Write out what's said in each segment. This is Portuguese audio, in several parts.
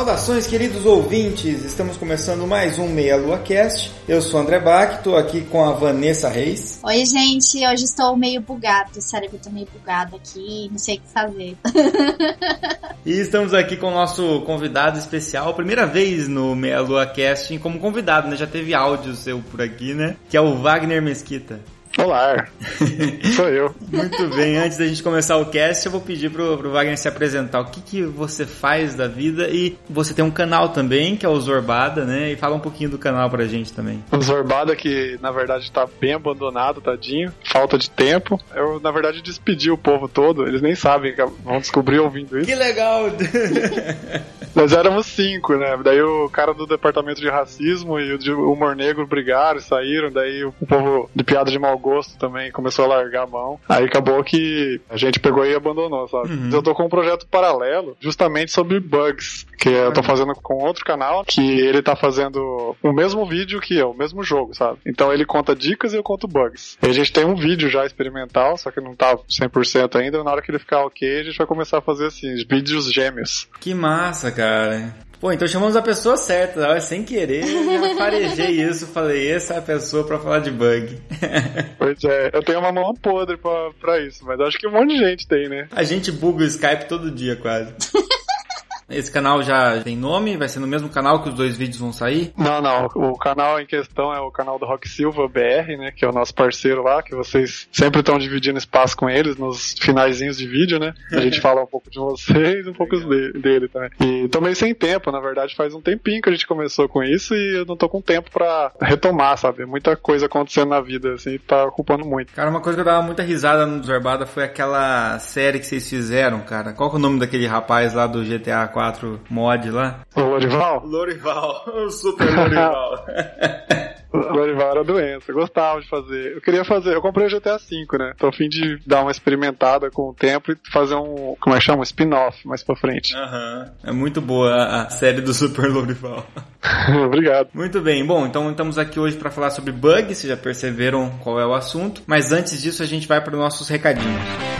Saudações, queridos ouvintes! Estamos começando mais um Meia Lua Cast. Eu sou o André Bach, estou aqui com a Vanessa Reis. Oi, gente, hoje estou meio bugado. Sério que eu tô meio bugado aqui, não sei o que fazer. e estamos aqui com o nosso convidado especial, primeira vez no Meia Lua Cast como convidado, né? Já teve áudio seu por aqui, né? Que é o Wagner Mesquita. Olá, sou eu. Muito bem, antes da gente começar o cast, eu vou pedir pro, pro Wagner se apresentar. O que, que você faz da vida e você tem um canal também, que é o Zorbada, né? E fala um pouquinho do canal pra gente também. O Zorbada que, na verdade, tá bem abandonado, tadinho, falta de tempo. Eu, na verdade, despedi o povo todo, eles nem sabem, vão descobrir ouvindo isso. Que legal! Nós éramos cinco, né? Daí o cara do departamento de racismo e o de humor negro brigaram e saíram, daí o povo de piada de mau gosto também começou a largar a mão. Aí acabou que a gente pegou e abandonou, sabe? Uhum. Eu tô com um projeto paralelo justamente sobre bugs, que eu tô fazendo com outro canal, que ele tá fazendo o mesmo vídeo que eu, o mesmo jogo, sabe? Então ele conta dicas e eu conto bugs. E a gente tem um vídeo já experimental, só que não tá 100% ainda. Na hora que ele ficar ok, a gente vai começar a fazer assim, vídeos gêmeos. Que massa, cara. Pô, então chamamos a pessoa certa, sem querer, eu farejei isso, falei, essa é a pessoa pra falar de bug. Pois é, eu tenho uma mão podre pra isso, mas acho que um monte de gente tem, né? A gente buga o Skype todo dia, quase. Esse canal já tem nome? Vai ser no mesmo canal que os dois vídeos vão sair? Não, não. O canal em questão é o canal do Rock Silva BR, né? Que é o nosso parceiro lá, que vocês sempre estão dividindo espaço com eles nos finaizinhos de vídeo, né? A gente fala um pouco de vocês e um pouco dele também. E meio sem tempo, na verdade, faz um tempinho que a gente começou com isso e eu não tô com tempo pra retomar, sabe? Muita coisa acontecendo na vida, assim, tá ocupando muito. Cara, uma coisa que eu dava muita risada no Zorbada foi aquela série que vocês fizeram, cara. Qual que é o nome daquele rapaz lá do GTA 4? 4 mod lá. O Lorival? Lorival, o Super Lorival. Lorival era doença, eu gostava de fazer. Eu queria fazer, eu comprei o GTA V, né? Tô a fim de dar uma experimentada com o tempo e fazer um, como é que chama? Um spin-off mais pra frente. Aham. Uhum. É muito boa a série do Super Lorival. Obrigado. Muito bem, bom, então estamos aqui hoje para falar sobre bugs, vocês já perceberam qual é o assunto, mas antes disso a gente vai para os nossos recadinhos.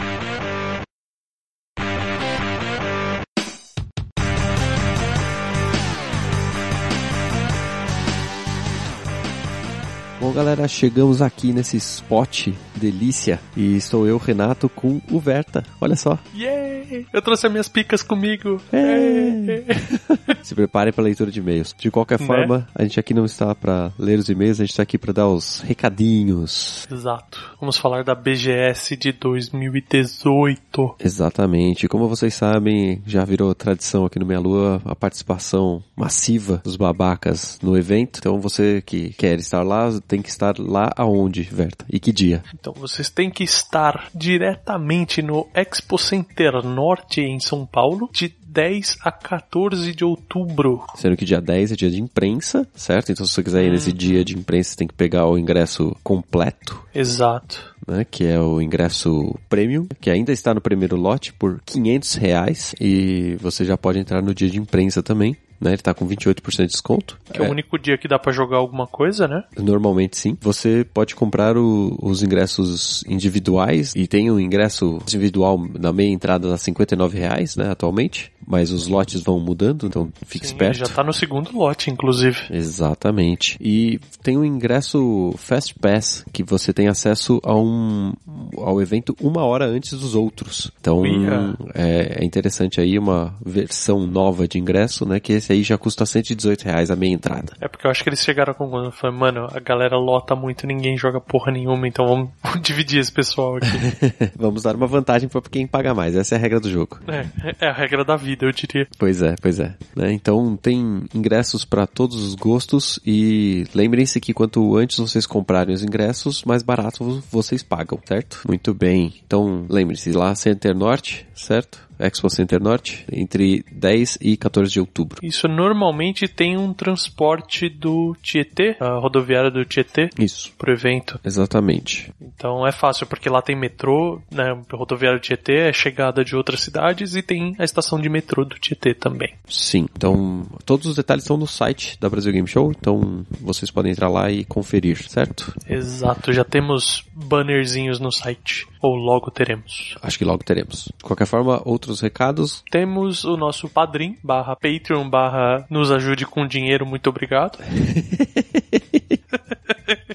Bom, galera, chegamos aqui nesse spot delícia e estou eu, Renato, com o Verta. Olha só. Yeah! Eu trouxe as minhas picas comigo. É. Se preparem para a leitura de e-mails. De qualquer né? forma, a gente aqui não está para ler os e-mails, a gente está aqui para dar os recadinhos. Exato. Vamos falar da BGS de 2018. Exatamente. Como vocês sabem, já virou tradição aqui no Meia Lua a participação massiva dos babacas no evento. Então você que quer estar lá, tem que estar lá aonde, Verta? E que dia? Então vocês têm que estar diretamente no Expo Center Norte em São Paulo de 10 a 14 de outubro. Sendo que dia 10 é dia de imprensa, certo? Então se você quiser ir hum. nesse dia de imprensa, você tem que pegar o ingresso completo. Exato. Né, que é o ingresso premium, que ainda está no primeiro lote por 500 reais e você já pode entrar no dia de imprensa também né? Ele tá com 28% de desconto. Que é, é o único dia que dá para jogar alguma coisa, né? Normalmente sim. Você pode comprar o, os ingressos individuais e tem um ingresso individual na meia entrada a 59 reais, né, atualmente. Mas os lotes vão mudando, então fique sim, esperto. Já tá no segundo lote, inclusive. Exatamente. E tem o um ingresso Fast Pass, que você tem acesso a um, ao evento uma hora antes dos outros. Então é, é interessante aí uma versão nova de ingresso, né? Que esse aí já custa 118 reais a meia entrada. É porque eu acho que eles chegaram com quando foi, mano, a galera lota muito, ninguém joga porra nenhuma, então vamos, dividir esse pessoal aqui. vamos dar uma vantagem para quem paga mais, essa é a regra do jogo. É, é a regra da vida. eu diria. Pois é, pois é. Né? Então tem ingressos para todos os gostos e lembrem-se que quanto antes vocês comprarem os ingressos, mais barato vocês pagam, certo? Muito bem. Então lembre-se, lá Center Norte, certo? Expo Center Norte, entre 10 e 14 de outubro. Isso normalmente tem um transporte do Tietê, a rodoviária do Tietê. Isso. Pro evento. Exatamente. Então é fácil, porque lá tem metrô, né? Rodoviária do Tietê é chegada de outras cidades e tem a estação de metrô do Tietê também. Sim. Então, todos os detalhes estão no site da Brasil Game Show, então vocês podem entrar lá e conferir, certo? Exato, já temos bannerzinhos no site. Ou logo teremos. Acho que logo teremos. De qualquer forma, outros recados. Temos o nosso padrim, barra Patreon, barra nos ajude com dinheiro, muito obrigado.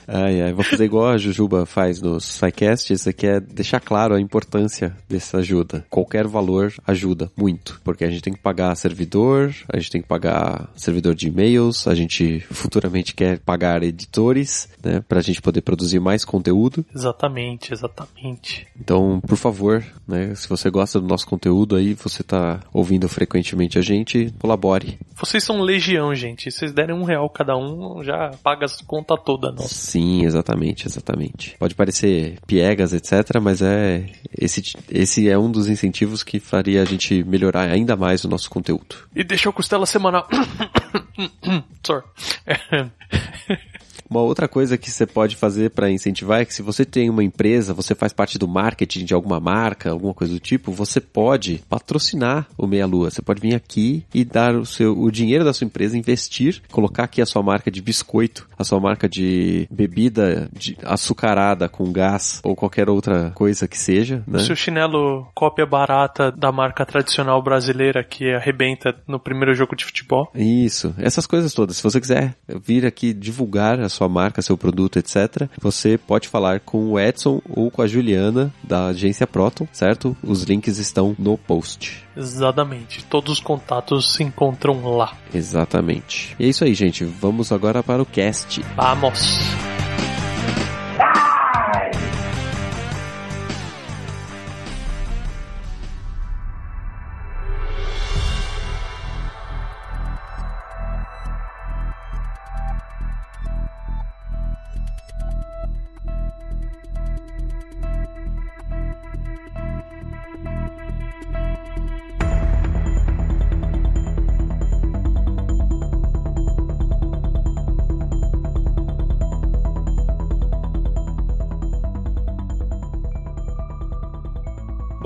Ai, ai, vou fazer igual a Jujuba faz no SciCast, isso aqui é deixar claro a importância dessa ajuda. Qualquer valor ajuda muito, porque a gente tem que pagar servidor, a gente tem que pagar servidor de e-mails, a gente futuramente quer pagar editores, né, pra gente poder produzir mais conteúdo. Exatamente, exatamente. Então, por favor, né, se você gosta do nosso conteúdo aí, você tá ouvindo frequentemente a gente, colabore. Vocês são legião, gente. Se vocês derem um real cada um, já paga as contas toda nossa. Sim, exatamente, exatamente. Pode parecer piegas, etc, mas é esse, esse é um dos incentivos que faria a gente melhorar ainda mais o nosso conteúdo. E deixa o costela semanal. Sorry. Uma outra coisa que você pode fazer para incentivar é que se você tem uma empresa, você faz parte do marketing de alguma marca, alguma coisa do tipo, você pode patrocinar o Meia Lua. Você pode vir aqui e dar o seu o dinheiro da sua empresa, investir, colocar aqui a sua marca de biscoito, a sua marca de bebida de açucarada com gás ou qualquer outra coisa que seja, né? O seu chinelo cópia barata da marca tradicional brasileira que arrebenta no primeiro jogo de futebol. Isso, essas coisas todas. Se você quiser vir aqui divulgar a sua marca, seu produto, etc., você pode falar com o Edson ou com a Juliana da agência Proton, certo? Os links estão no post. Exatamente. Todos os contatos se encontram lá. Exatamente. E é isso aí, gente. Vamos agora para o cast. Vamos!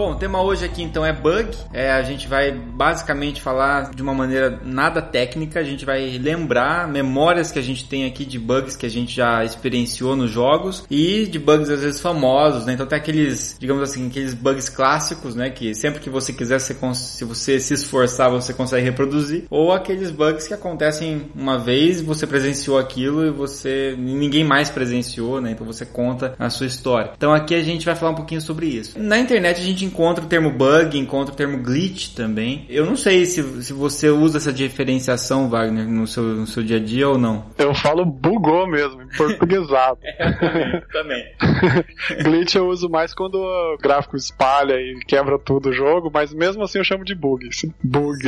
Bom, o tema hoje aqui então é bug. É, a gente vai basicamente falar de uma maneira nada técnica. A gente vai lembrar memórias que a gente tem aqui de bugs que a gente já experienciou nos jogos e de bugs às vezes famosos, né? Então tem aqueles, digamos assim, aqueles bugs clássicos, né? Que sempre que você quiser, você, se você se esforçar, você consegue reproduzir. Ou aqueles bugs que acontecem uma vez, você presenciou aquilo e você ninguém mais presenciou, né? Então você conta a sua história. Então aqui a gente vai falar um pouquinho sobre isso. Na internet a gente encontra o termo bug, encontra o termo glitch também. Eu não sei se, se você usa essa diferenciação, Wagner, no seu, no seu dia a dia ou não. Eu falo bugou mesmo, em portuguesado. é, também. glitch eu uso mais quando o gráfico espalha e quebra tudo o jogo, mas mesmo assim eu chamo de bug. Bug.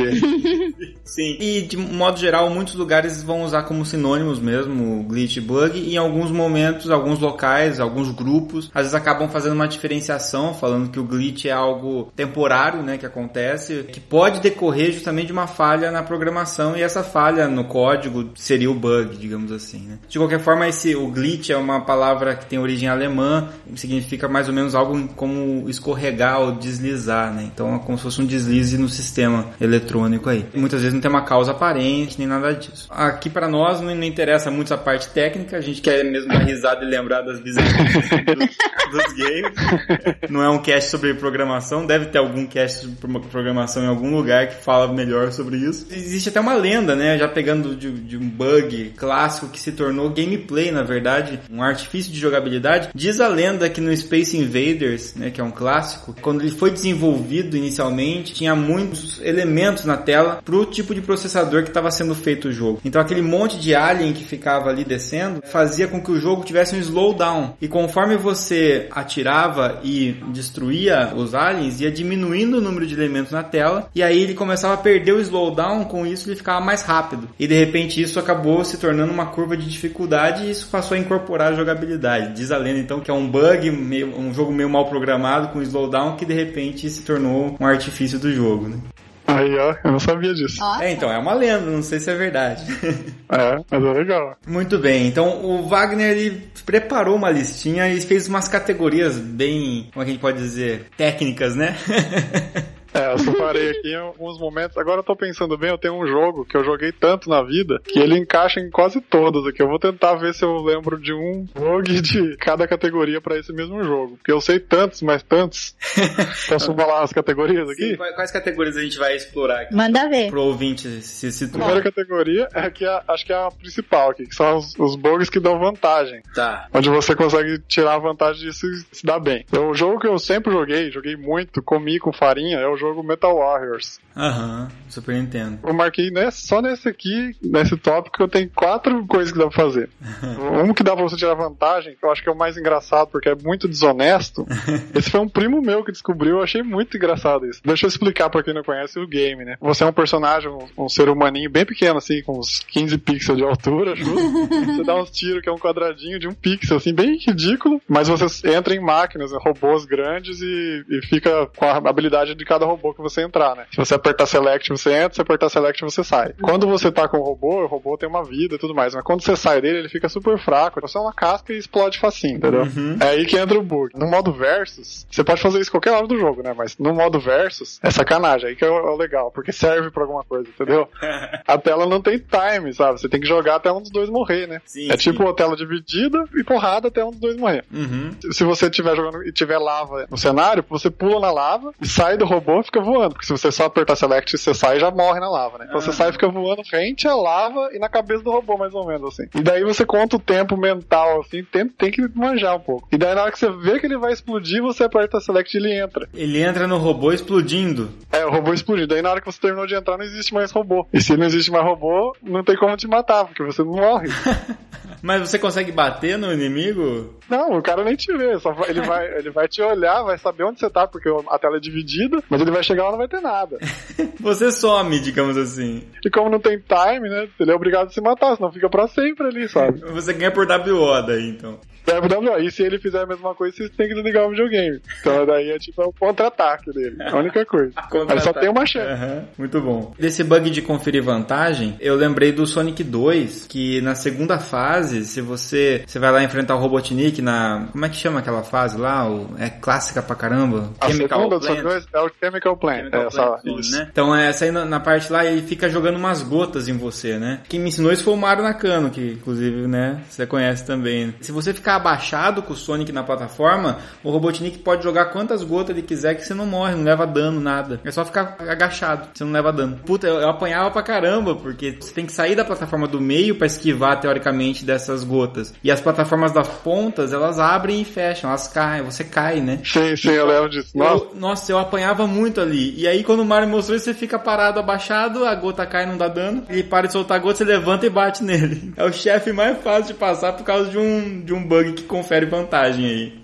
Sim. E de modo geral, muitos lugares vão usar como sinônimos mesmo glitch e bug, e em alguns momentos, alguns locais, alguns grupos, às vezes acabam fazendo uma diferenciação, falando que o glitch é algo temporário, né, que acontece, que pode decorrer justamente de uma falha na programação e essa falha no código seria o bug, digamos assim, né? De qualquer forma, esse o glitch é uma palavra que tem origem alemã, significa mais ou menos algo como escorregar ou deslizar, né? Então é como se fosse um deslize no sistema eletrônico aí. Muitas vezes não tem uma causa aparente nem nada disso. Aqui para nós não, não, interessa muito essa parte técnica, a gente quer mesmo dar risada e lembrar das bizarrices dos, dos games. Não é um cast sobre programação, deve ter algum cast de programação em algum lugar que fala melhor sobre isso. Existe até uma lenda, né? Já pegando de, de, um bug clássico que se tornou gameplay, na verdade, um artifício de jogabilidade. Diz a lenda que no Space Invaders, né, que é um clássico, quando ele foi desenvolvido inicialmente, tinha muitos elementos na tela pro tipo de processador que estava sendo feito o jogo. Então aquele monte de alien que ficava ali descendo fazia com que o jogo tivesse um slowdown. E conforme você atirava e destruía os aliens, ia diminuindo o número de elementos na tela, e aí ele começava a perder o slowdown, com isso ele ficava mais rápido. E de repente isso acabou se tornando uma curva de dificuldade e isso passou a incorporar a jogabilidade. Diz a lenda então que é um bug, meio, um jogo meio mal programado com slowdown que de repente se tornou um artifício do jogo, né? Aí, ó, eu não sabia disso. Nossa. É, então, é uma lenda, não sei se é verdade. É, mas é legal. Muito bem, então o Wagner ele preparou uma listinha e fez umas categorias bem, como é que a gente pode dizer, técnicas, né? É, eu separei aqui em alguns momentos. Agora eu tô pensando bem, eu tenho um jogo que eu joguei tanto na vida que ele encaixa em quase todas aqui. Eu vou tentar ver se eu lembro de um bug de cada categoria pra esse mesmo jogo. Porque eu sei tantos, mas tantos. Posso falar as categorias aqui? Sim, quais categorias a gente vai explorar aqui? Manda ver. Pro ouvinte se A situar. primeira categoria é que acho que é a principal aqui, que são os, os bugs que dão vantagem. Tá. Onde você consegue tirar a vantagem disso e se dar bem. Então, o jogo que eu sempre joguei, joguei muito, comi com farinha, é o jogo Metal Warriors. Aham, Super Nintendo. Eu marquei nesse, só nesse aqui, nesse tópico, eu tenho quatro coisas que dá pra fazer. um que dá pra você tirar vantagem, que eu acho que é o mais engraçado, porque é muito desonesto. Esse foi um primo meu que descobriu, eu achei muito engraçado isso. Deixa eu explicar pra quem não conhece o game, né? Você é um personagem, um, um ser humaninho bem pequeno, assim, com uns 15 pixels de altura, justo. você dá uns tiros que é um quadradinho de um pixel, assim, bem ridículo, mas você entra em máquinas, né, robôs grandes e, e fica com a habilidade de cada robô que você entrar, né? Se você apertar select, você entra, se apertar select, você sai. Quando você tá com o robô, o robô tem uma vida e tudo mais, mas quando você sai dele, ele fica super fraco. É uma casca e explode facinho, entendeu? É aí que entra o bug. No modo versus, você pode fazer isso qualquer hora do jogo, né? Mas no modo versus, é sacanagem. Aí que é o, é legal, porque serve pra alguma coisa, entendeu? a tela não tem time, sabe? Você tem que jogar até um dos dois morrer, né? Sim, é sim. tipo a tela dividida e porrada até um dos dois morrer. Uhum. Se você estiver jogando e tiver lava no cenário, você pula na lava e sai do robô fica voando. Porque se você só apertar select, você sai e já morre na lava, né? Então você Ah. sai e fica voando rente à lava e na cabeça do robô, mais ou menos, assim. E daí você conta o tempo mental, assim, tem, tem que manjar um pouco. E daí na hora que você vê que ele vai explodir, você aperta select e ele entra. Ele entra no robô explodindo. É, o robô explodiu. Daí na hora que você terminou de entrar, não existe mais robô. E se não existe mais robô, não tem como te matar, porque você não morre. Mas você consegue bater no inimigo? Não, o cara nem te vê, só ele, vai, ele vai te olhar, vai saber onde você tá, porque a tela é dividida, mas ele vai chegar lá e não vai ter nada. Você some, digamos assim. E como não tem time, né, ele é obrigado a se matar, senão fica pra sempre ali, sabe? Você ganha por WO daí, então. É WO, e se ele fizer a mesma coisa, você tem que desligar o videogame. Então daí é tipo é o contra-ataque dele, a única coisa. Aí só tem uma chance. Aham, muito bom. Desse bug de conferir vantagem, eu lembrei do Sonic 2, que na segunda fase, se você, você vai lá enfrentar o Robotnik na... Como é que chama aquela fase lá? O, é clássica pra caramba. A Chemical segunda do. Sonic 2 é o Chemical Plant. Chemical é, Plant Zone, isso. né? Então, essa aí na, na parte lá, ele fica jogando umas gotas em você, né? Quem me ensinou isso foi o Mario Nakano, que inclusive, né, você conhece também. Se você ficar abaixado com o Sonic na plataforma, o Robotnik pode jogar quantas gotas ele quiser que você não morre, não leva dano, nada. É só ficar agachado, você não leva dano. Puta, eu, eu apanhava pra caramba, porque você tem que sair da plataforma do meio pra esquivar, teoricamente, dessas gotas. E as plataformas das pontas, elas abrem e fecham, elas caem, você cai, né? Sim, sim, eu lembro disso. Nossa, Eu- nossa, eu apanhava muito ali. E aí, quando o Mario mostrou isso, você fica parado, abaixado, a gota cai, não dá dano. Ele para de soltar a gota, você levanta e bate nele. É o chefe mais fácil de passar por causa de um, de um bug que confere vantagem aí.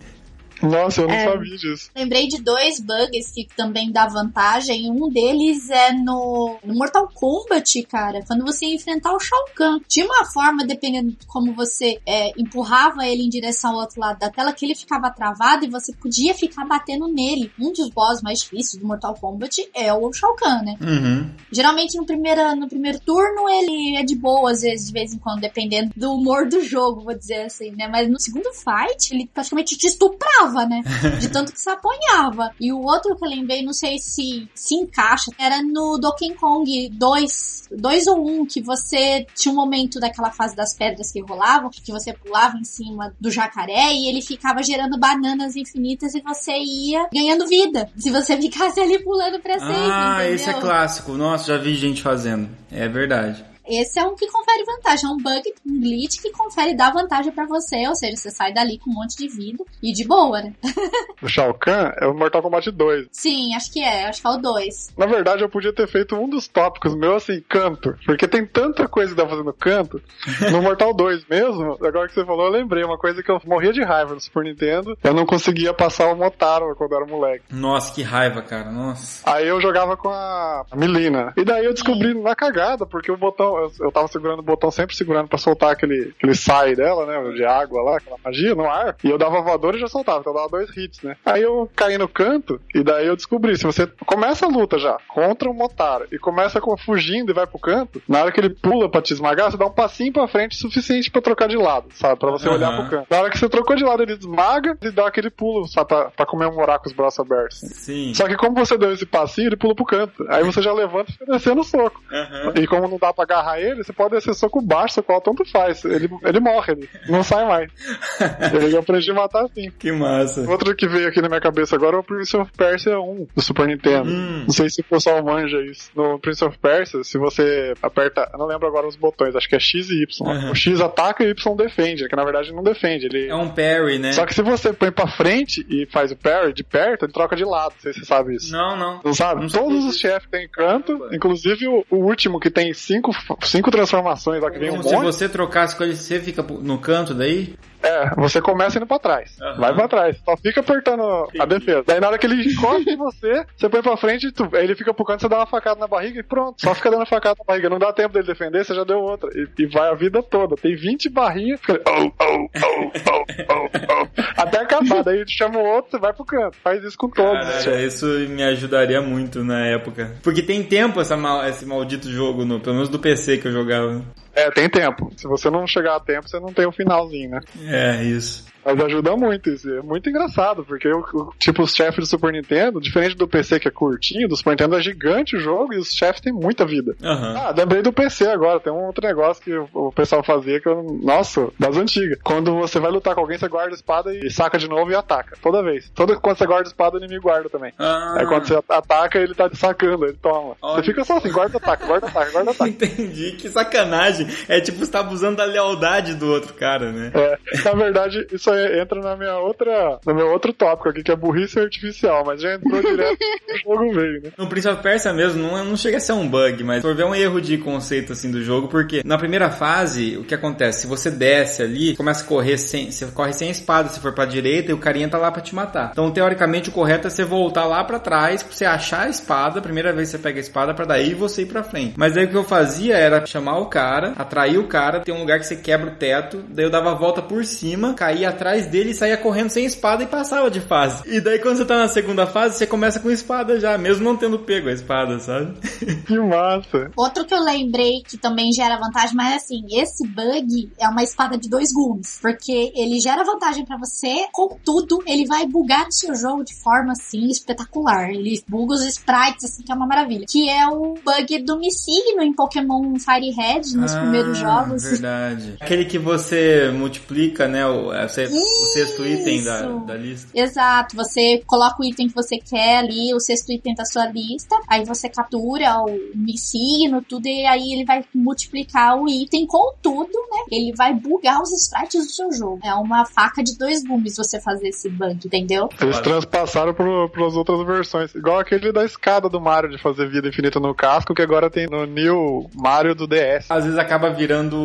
Nossa, eu não É. sabia disso. Lembrei de dois bugs que também dá vantagem. Um deles é no, no Mortal Kombat, cara. Quando você ia enfrentar o Shao Kahn. De uma forma, dependendo de como você é, empurrava ele em direção ao outro lado da tela, que ele ficava travado e você podia ficar batendo nele. Um dos boss mais difíceis do Mortal Kombat é o Shao Kahn, né? Uhum. Geralmente no primeiro, no primeiro turno ele é de boa, às vezes, de vez em quando, dependendo do humor do jogo, vou dizer assim, né? Mas no segundo fight, ele praticamente te estuprava, né? De tanto que você apanhava. E o outro que eu lembrei, não sei se se encaixa, era no Donkey Kong 2, 2 ou 1, que você tinha um momento daquela fase das pedras que rolavam, que você pulava em cima do jacaré e ele ficava gerando bananas infinitas e você ia ganhando vida. Se você ficasse ali pulando pra sempre, Ah, entendeu? esse é clássico. Nossa, já vi gente fazendo. É verdade. Esse é um que confere vantagem, é um bug, um glitch que confere dá vantagem pra você, ou seja, você sai dali com um monte de vida e de boa, né? O Shao Kahn é o Mortal Kombat 2. Sim, acho que é, acho que é o 2. Na verdade, eu podia ter feito um dos tópicos meu assim, canto. Porque tem tanta coisa que dá pra fazer no canto. No Mortal 2 mesmo, agora que você falou, eu lembrei uma coisa que eu morria de raiva no Super Nintendo. Eu não conseguia passar o Motaro quando eu era moleque. Nossa, que raiva, cara. Nossa. Aí eu jogava com a Milina. E daí eu descobri na cagada, porque o botão, eu, tava segurando o botão, sempre segurando pra soltar aquele, aquele sai dela, né? De água lá, aquela magia no ar. E eu dava voador e já soltava, então eu dava dois hits, né? Aí eu caí no canto, e daí eu descobri, se você começa a luta já contra o Motaro e começa com fugindo e vai pro canto, na hora que ele pula pra te esmagar, você dá um passinho pra frente suficiente pra trocar de lado, sabe? Pra você Aham. olhar pro canto. Na hora que você trocou de lado, ele esmaga e dá aquele pulo, sabe? Pra, pra comemorar com os braços abertos. Sim. Só que como você deu esse passinho, ele pula pro canto. Aí você já levanta e fica descendo o soco. Aham. E como não dá pra agarrar ele, você pode descer soco baixo, soco alto, tanto faz. Ele, ele morre, ele não sai mais. ele eu aprendi a matar assim. Que massa. Outro que veio aqui na minha cabeça agora é o Prince of Persia 1 do Super Nintendo. Hum. Não sei se o pessoal manja isso. No Prince of Persia, se você aperta, eu não lembro agora os botões, acho que é X e Y. Uhum. O X ataca e o Y defende, que na verdade não defende. Ele... É um parry, né? Só que se você põe pra frente e faz o parry de perto, ele troca de lado. Não sei se você sabe isso. Não, não. Não sabe? Não Todos os chefes têm canto, inclusive o, o último que tem cinco, cinco transformações, lá que vem um Como se monte. você trocasse com ele, você fica no canto daí? É, você começa indo pra trás. Aham. Vai pra trás. Só fica apertando a Entendi. defesa. Daí na hora que ele encosta em você, você põe pra frente e tu, aí ele fica pro canto, você dá uma facada na barriga e pronto. Só fica dando facada na barriga. Não dá tempo dele defender, você já deu outra. E, e vai a vida toda. Tem 20 barrinhas, fica oh, oh, oh, oh, oh, oh. Até acabar. Daí chama o outro, você vai pro canto. Faz isso com todos. Cara, isso me ajudaria muito na época. Porque tem tempo essa mal- esse maldito jogo, no, pelo menos do PC que eu jogava. É, tem tempo. Se você não chegar a tempo, você não tem o finalzinho, né? É, isso. Mas ajuda muito isso. É muito engraçado, porque o, tipo, os chefes do Super Nintendo, diferente do PC que é curtinho, do Super Nintendo é gigante o jogo e os chefes têm muita vida. Aham. Ah, lembrei do PC agora. Tem um outro negócio que o, pessoal fazia que eu. Nossa, das antigas. Quando você vai lutar com alguém, você guarda a espada e saca de novo e ataca. Toda vez. Toda quando você guarda a espada, o inimigo guarda também. Ah, Aí quando você ataca, ele tá te sacando, ele toma. Olha. Você fica só assim, guarda ataque, guarda ataque, guarda ataque. Entendi, que sacanagem. É tipo, você tá abusando da lealdade do outro cara, né? É, na verdade, isso aí entra na minha outra, no meu outro tópico aqui, que é burrice artificial, mas já entrou direto no jogo veio, né? No Prince of Persia mesmo, não, não chega a ser um bug, mas por ver um erro de conceito assim do jogo, porque na primeira fase, o que acontece? Se você desce ali, começa a correr sem, você corre sem a espada, se for pra direita e o carinha tá lá pra te matar. Então, teoricamente, o correto é você voltar lá pra trás, pra você achar a espada, a primeira vez que você pega a espada, pra daí você ir pra frente. Mas aí o que eu fazia era chamar o cara, atrair o cara, tem um lugar que você quebra o teto, daí eu dava a volta por cima, caía atrás dele e saía correndo sem espada e passava de fase. E daí quando você tá na segunda fase, você começa com espada já, mesmo não tendo pego a espada, sabe? Que massa. Outro que eu lembrei que também gera vantagem, mas assim, esse bug é uma espada de dois gumes. Porque ele gera vantagem pra você, contudo, ele vai bugar o seu jogo de forma assim espetacular. Ele buga os sprites, assim, que é uma maravilha. Que é o bug do Missigno em Pokémon Fire Red nos Ah, primeiros jogos. Verdade. Aquele que você multiplica, né? O, é, você- o sexto item da, da lista. Exato, você coloca o item que você quer ali, o sexto item da sua lista, aí você captura o signo, tudo, e aí ele vai multiplicar o item com tudo, né? Ele vai bugar os sprites do seu jogo. É uma faca de dois gumes você fazer esse bug, entendeu? Eles transpassaram pro, pras outras versões. Igual aquele da escada do Mario de fazer vida infinita no casco, que agora tem no New Mario do DS. Às vezes acaba virando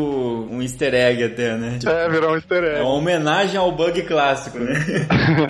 um easter egg até, né? Tipo, É, virou um easter é egg. uma homenagem ao bug clássico, né?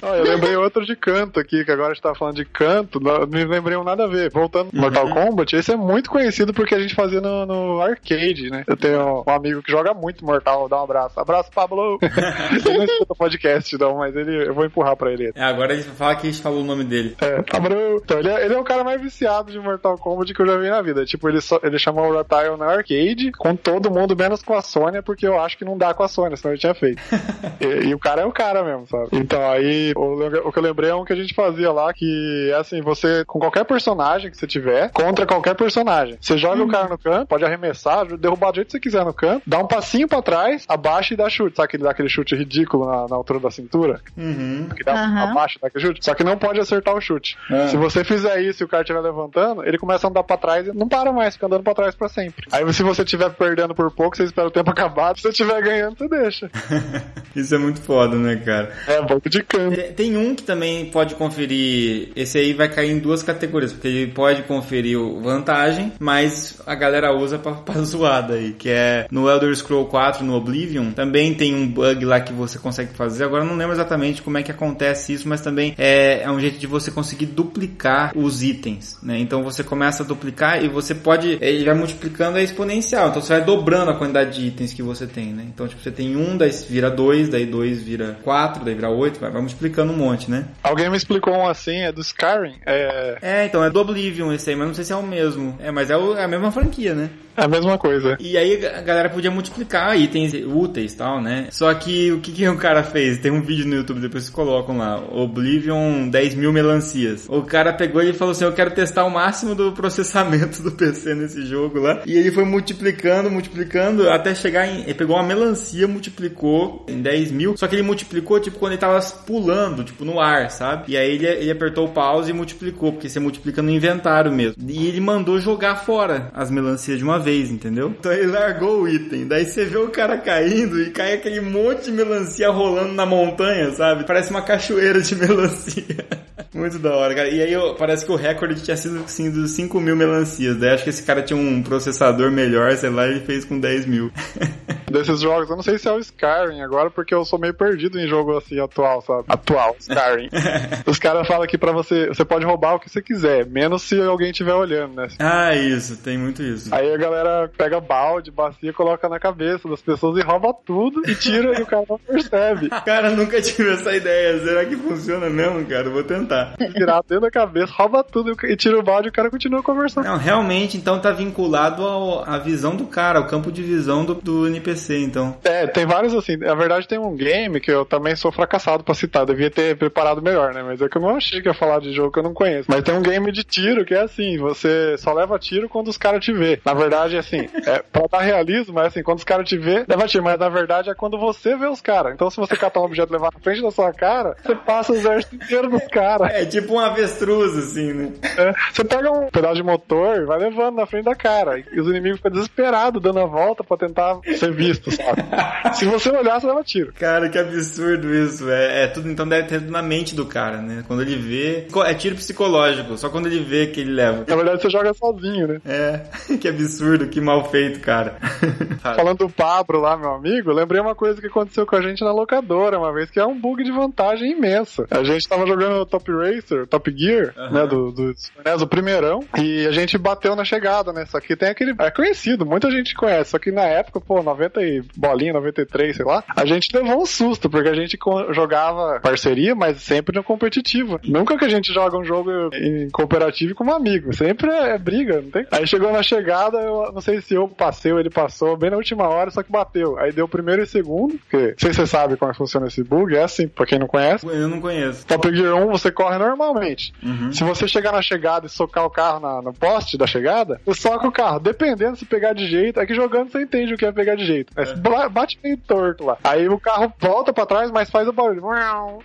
Ó, eu lembrei outro de canto aqui, que agora a gente tá falando de canto, não- me lembrei um nada a ver. Voltando pro Mortal Kombat, esse é muito conhecido porque a gente fazia no, no arcade, né? Eu tenho um amigo que joga muito Mortal, dá um abraço. Abraço, Pablo! ele não escuta podcast, não, mas ele, eu vou empurrar pra ele. É, agora a gente vai falar que a gente falou o nome dele. É, Pablo! Então, ele é, ele é o cara mais viciado de Mortal Kombat que eu já vi na vida. Tipo, ele, só, ele chamou o Reptile na arcade, com todo mundo, menos com a Sônia, porque eu acho que não dá com a Sônia, senão ele tinha feito. e, e o cara é o cara mesmo, sabe? Então aí o, o que eu lembrei é um que a gente fazia lá, que é assim, você, com qualquer personagem que você tiver, contra qualquer personagem. Você joga uhum. o cara no canto, pode arremessar, derrubar do jeito que você quiser no canto, dá um passinho pra trás, abaixa e dá chute. Sabe aquele, dá aquele chute ridículo na, na altura da cintura? Uhum. Que dá uhum. abaixa, dá aquele chute. Só que não pode acertar o chute. Uhum. Se você fizer isso e o cara estiver levantando, ele começa a andar pra trás e não para mais, fica andando pra trás pra sempre. Aí se você estiver perdendo por pouco, você espera o tempo acabar. Se você estiver ganhando, você deixa. isso é muito foda, né, cara? É, banco de canto. Tem um que também pode conferir. Esse aí vai cair em duas categorias, porque ele pode conferir vantagem, mas a galera usa pra, pra zoada aí, que é no Elder Scroll 4, no Oblivion, também tem um bug lá que você consegue fazer. Agora não lembro exatamente como é que acontece isso, mas também é, é um jeito de você conseguir duplicar os itens, né? Então você começa a duplicar e você pode, ele vai multiplicando a exponencial, então você vai dobrando a quantidade de itens que você tem, né? Então tipo, você tem um, daí vira dois, daí dois vira quatro, daí vira oito, vai, vai multiplicando um monte, né? Alguém me explicou um assim, é do Skyrim, é... É, então é do Oblivion esse aí, mas não sei se é o mesmo. É, mas é, o, é a mesma franquia, né? É a mesma coisa. E aí a galera podia multiplicar itens úteis e tal, né? Só que o que, que o cara fez? Tem um vídeo no YouTube, depois vocês colocam lá. Oblivion 10 mil melancias. O cara pegou e falou assim, eu quero testar o máximo do processamento do PC nesse jogo lá. E ele foi multiplicando, multiplicando, até chegar em... Ele pegou uma melancia, multiplicou em 10 mil. Só que ele multiplicou, tipo, quando ele tava pulando, tipo, no ar, sabe? E aí ele, ele apertou o pause e multiplicou, porque você multiplica no inventário mesmo. E ele mandou jogar fora as melancias de uma vez, entendeu? Então ele largou o item. Daí você vê o cara caindo e cai aquele monte de melancia rolando na montanha, sabe? Parece uma cachoeira de melancia. Muito da hora, cara. E aí parece que o recorde tinha sido assim, dos 5 mil melancias. Daí acho que esse cara tinha um processador melhor, sei lá, e fez com 10 mil. Desses jogos, eu não sei se é o Skyrim agora, porque eu sou meio perdido em jogo assim atual, sabe? Atual, Skyrim. Os caras falam que pra você, você pode roubar o que você quiser, menos se alguém estiver olhando, né? Ah, isso, tem muito isso. Aí a galera pega balde, bacia, coloca na cabeça das pessoas e rouba tudo e tira e o cara não percebe. Cara, nunca tive essa ideia. Será que funciona mesmo, cara? Vou tentar. Virar dentro da cabeça, rouba tudo e tira o balde e o cara continua conversando. Não, realmente, então tá vinculado ao, à visão do cara, ao campo de visão do, do NPC, então. É, tem vários assim. Na verdade, tem um game que eu também sou fracassado pra citar. Devia ter preparado melhor, né? Mas é que eu não achei que ia falar de jogo que eu não conheço. Mas tem um game de tiro que é assim: você só leva tiro quando os caras te vê. Na verdade, é assim, é, pra dar realismo, é assim, quando os caras te vê, leva tiro. Mas na verdade é quando você vê os caras. Então se você catar um objeto e levar na frente da sua cara, você passa o exército inteiro dos caras. É tipo um avestruz, assim, né? É, você pega um pedaço de motor e vai levando na frente da cara. E os inimigos ficam desesperados, dando a volta pra tentar ser visto, sabe? Se você olhar, você leva tiro. Cara, que absurdo isso. É, é, tudo, então deve ter na mente do cara, né? Quando ele vê. É tiro psicológico, só quando ele vê que ele leva. Na verdade, você joga sozinho, né? É, que absurdo, que mal feito, cara. Falando do Pablo lá, meu amigo, lembrei uma coisa que aconteceu com a gente na locadora uma vez, que é um bug de vantagem imensa. A gente tava jogando Top Racer, Top Gear, uhum. né, do, do, né, do primeirão, e a gente bateu na chegada, né? Só que tem aquele. É conhecido, muita gente conhece. Só que na época, pô, 90 e bolinha, 93, sei lá, a gente levou um susto, porque a gente jogava parceria, mas sempre no competitivo. Nunca que a gente joga um jogo em cooperativo com um amigo. Sempre é, é briga, não tem? Aí chegou na chegada, eu não sei se eu passei ou ele passou, bem na última hora, só que bateu. Aí deu o primeiro e segundo, porque não sei se você sabe como é funciona esse bug, é assim, pra quem não conhece. Eu não conheço. Top Gear 1 você corre normalmente. Uhum. Se você chegar na chegada e socar o carro na, no poste da chegada, você soca o carro. Dependendo se pegar de jeito, é que jogando você entende o que é pegar de jeito. É. Bate meio torto lá. Aí o carro volta pra trás, mas faz o barulho.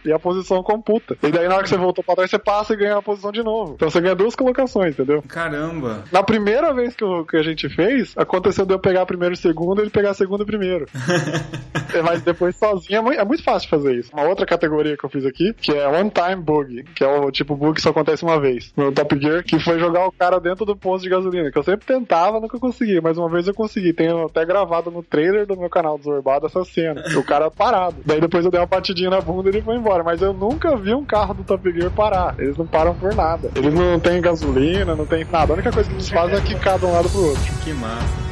E a posição computa. E daí na hora que você voltou pra trás, você passa e ganha a posição de novo. Então você ganha duas colocações, entendeu? Caramba. Na primeira vez que, que a gente fez, aconteceu de eu pegar primeiro e segundo e ele pegar segundo e primeiro. mas depois sozinho é muito, é muito fácil fazer isso. Uma outra categoria que eu fiz aqui, que é One Time Bug, que é o tipo bug que só acontece uma vez no Top Gear, que foi jogar o cara dentro do posto de gasolina, que eu sempre tentava, nunca conseguia, mas uma vez eu consegui. Tenho até gravado no trailer do meu canal Zorbado essa cena, o cara parado. Daí depois eu dei uma batidinha na bunda e ele foi embora, mas eu nunca vi um carro do Top Gear parar. Eles não param por nada. Eles não têm gasolina, não tem nada. A única coisa que eles fazem é quicar de um lado pro outro. Que massa.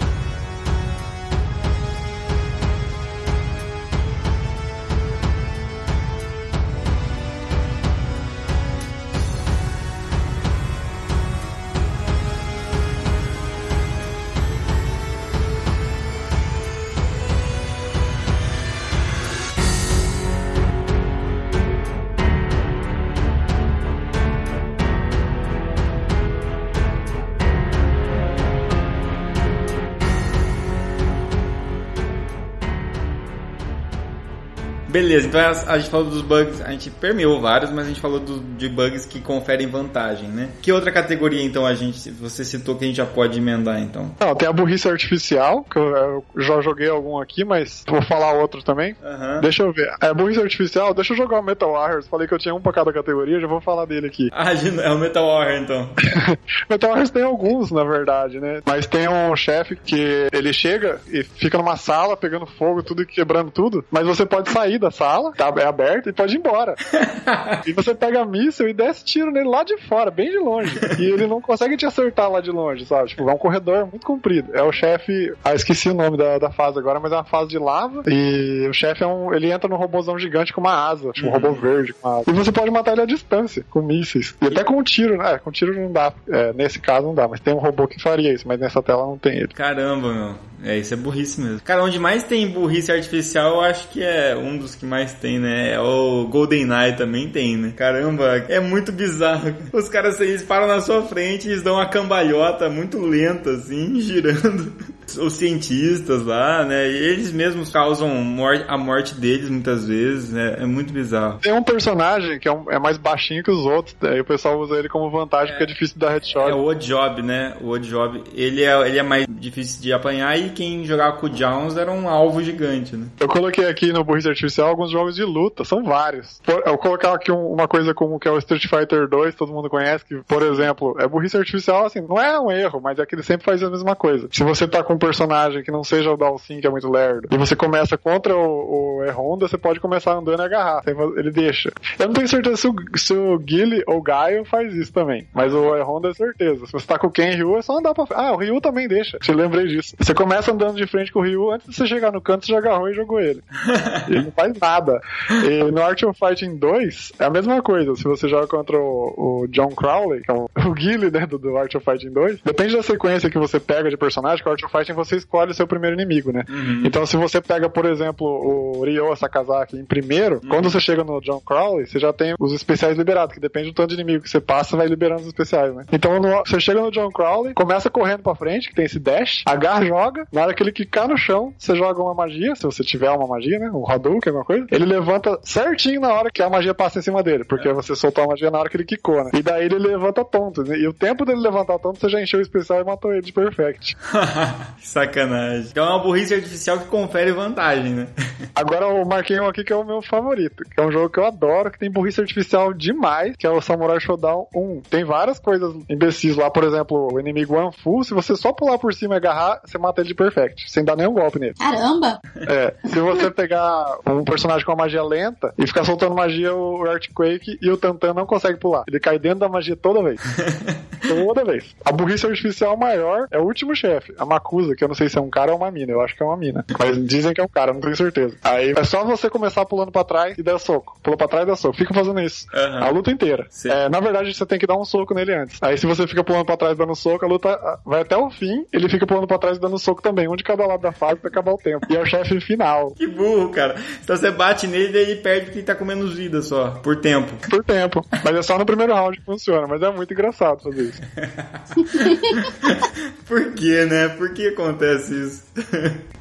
Beleza, então a, a gente falou dos bugs, a gente permeou vários, mas a gente falou do, de bugs que conferem vantagem, né? Que outra categoria então a gente, você citou que a gente já pode emendar então? Não, tem a burrice artificial, que eu, eu já joguei algum aqui, mas vou falar outro também. Aham. Deixa eu ver. É burrice artificial, deixa eu jogar o Metal Warriors. Falei que eu tinha um pra cada categoria, já vou falar dele aqui. Ah, é o Metal Warrior então. Metal Warriors tem alguns, na verdade, né? Mas tem um chefe que ele chega e fica numa sala pegando fogo, tudo e quebrando tudo. Mas você pode sair da sala, tá, é aberto, e pode ir embora. e você pega a míssil e desce tiro nele lá de fora, bem de longe. E ele não consegue te acertar lá de longe, sabe? Tipo, é um corredor muito comprido. É o chefe. Ah, esqueci o nome da, da fase agora, mas é uma fase de lava. E o chefe é um. Ele entra num robôzão gigante com uma asa, tipo um robô verde com uma asa. E você pode matar ele à distância, com mísseis. E até com tiro, né? Com tiro não dá. É, nesse caso não dá, mas tem um robô que faria isso, mas nessa tela não tem ele. Caramba, meu. É, isso é burrice mesmo. Cara, onde mais tem burrice artificial, eu acho que é um dos que mais tem, né? É o GoldenEye também tem, né? Caramba, é muito bizarro. Os caras, eles param na sua frente e eles dão uma cambalhota muito lenta, assim, girando. Os cientistas lá, né? E eles mesmos causam mor- a morte deles muitas vezes, né? É muito bizarro. Tem um personagem que é, um- é mais baixinho que os outros, aí o pessoal usa ele como vantagem porque é difícil de dar headshot. É o Oddjob, né? O Oddjob, ele é, ele é mais difícil de apanhar e quem jogava com o Jones era um alvo gigante, né? Eu coloquei aqui no Burrice Artificial alguns jogos de luta, são vários. Por- Eu colocar aqui um- uma coisa como que é o Street Fighter 2, todo mundo conhece, que, por exemplo, é burrice artificial, assim, não é um erro, mas é que ele sempre faz a mesma coisa. Se você tá com um personagem que não seja o Dalsin, que é muito lerdo, e você começa contra o, o E-Honda, você pode começar andando e agarrar, ele deixa. Eu não tenho certeza se o, se o Guile ou o Gaio faz isso também, mas o E-Honda é certeza. Se você tá com o Ken e Ryu, é só andar pra frente. Ah, o Ryu também deixa, te lembrei disso. Você começa andando de frente com o Ryu, antes de você chegar no canto, você já agarrou e jogou ele. Ele não faz nada. E no Art of Fighting 2, é a mesma coisa. Se você joga contra o, o John Crowley, que é o, o Guile né, do, do Art of Fighting 2, depende da sequência que você pega de personagem, que o Art of Fighting você escolhe o seu primeiro inimigo, né? Então se você pega, por exemplo, o Ryo Sakazaki em primeiro, quando você chega no John Crowley, você já tem os especiais liberados, que depende do tanto de inimigo que você passa, vai liberando os especiais, né? Então no- você chega no John Crowley, começa correndo pra frente, que tem esse dash, agarra, joga, na hora que ele quicar no chão, você joga uma magia, se você tiver uma magia, né? Um Hadouken, alguma coisa, ele levanta certinho na hora que a magia passa em cima dele, porque você soltou a magia na hora que ele quicou, né? E daí ele levanta tonto, né? E o tempo dele levantar tonto, você já encheu o especial e matou ele de perfect. Que Sacanagem. Então é uma burrice artificial que confere vantagem, né? Agora eu marquei um aqui que é o meu favorito, que é um jogo que eu adoro, que tem burrice artificial demais, que é o Samurai Shodown 1. Tem várias coisas imbecis lá, por exemplo, o inimigo One Full, se você só pular por cima e agarrar, você mata ele de perfect, sem dar nenhum golpe nele. Caramba! É, se você pegar um personagem com uma magia lenta e ficar soltando magia, o Earthquake e o Tantan não consegue pular. Ele cai dentro da magia toda vez. toda vez. A burrice artificial maior é o último chefe, a Makusa, que eu não sei se é um cara ou uma mina, eu acho que é uma mina. Mas dizem que é um cara, não tenho certeza. Aí é só você começar pulando pra trás e dar soco. Pula pra trás e dá soco. Fica fazendo isso. Aham. A luta inteira. É, na verdade, você tem que dar um soco nele antes. Aí se você fica pulando pra trás dando soco, a luta ah, vai até o fim, ele fica pulando pra trás dando soco também, um de cada lado da fase pra acabar o tempo. E é o chefe final. Que burro, cara. Então você bate nele e ele perde ele tá com menos vida só, por tempo. por tempo. Mas é só no primeiro round que funciona. Mas é muito engraçado fazer isso. Por que, né? Por que acontece isso?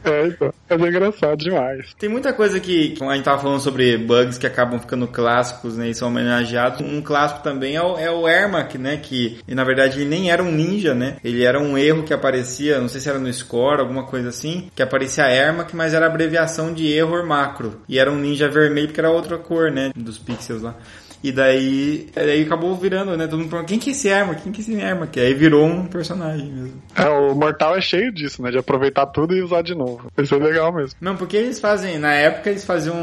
É, então. Mas é engraçado demais. Tem muita coisa que, a gente tava falando sobre bugs que acabam ficando clássicos, né, e são homenageados. Um clássico também é o, é o Ermac, né, que na verdade ele nem era um ninja, né, ele era um erro que aparecia, não sei se era no score, alguma coisa assim, que aparecia Ermac, mas era abreviação de error macro. E era um ninja vermelho porque era outra cor, né, dos pixels lá. E daí, daí acabou virando, né? Todo mundo falando, quem que é esse Ermac? Quem que é esse Ermac? Aí virou um personagem mesmo. É, o Mortal é cheio disso, né? De aproveitar tudo e usar de novo. Isso é legal mesmo. Não, porque eles fazem, na época eles faziam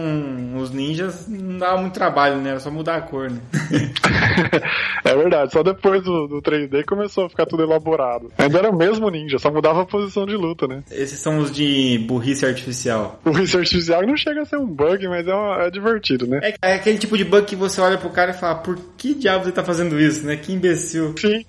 os ninjas, não dava muito trabalho, né? Era só mudar a cor, né? é verdade. Só depois do, do 3D começou a ficar tudo elaborado. Ainda era o mesmo ninja, só mudava a posição de luta, né? Esses são os de burrice artificial. Research Artificial não chega a ser um bug, mas é, uma- é divertido, né? É, é aquele tipo de bug que você olha pro cara e fala, por que diabos ele tá fazendo isso, né? Que imbecil. Sim.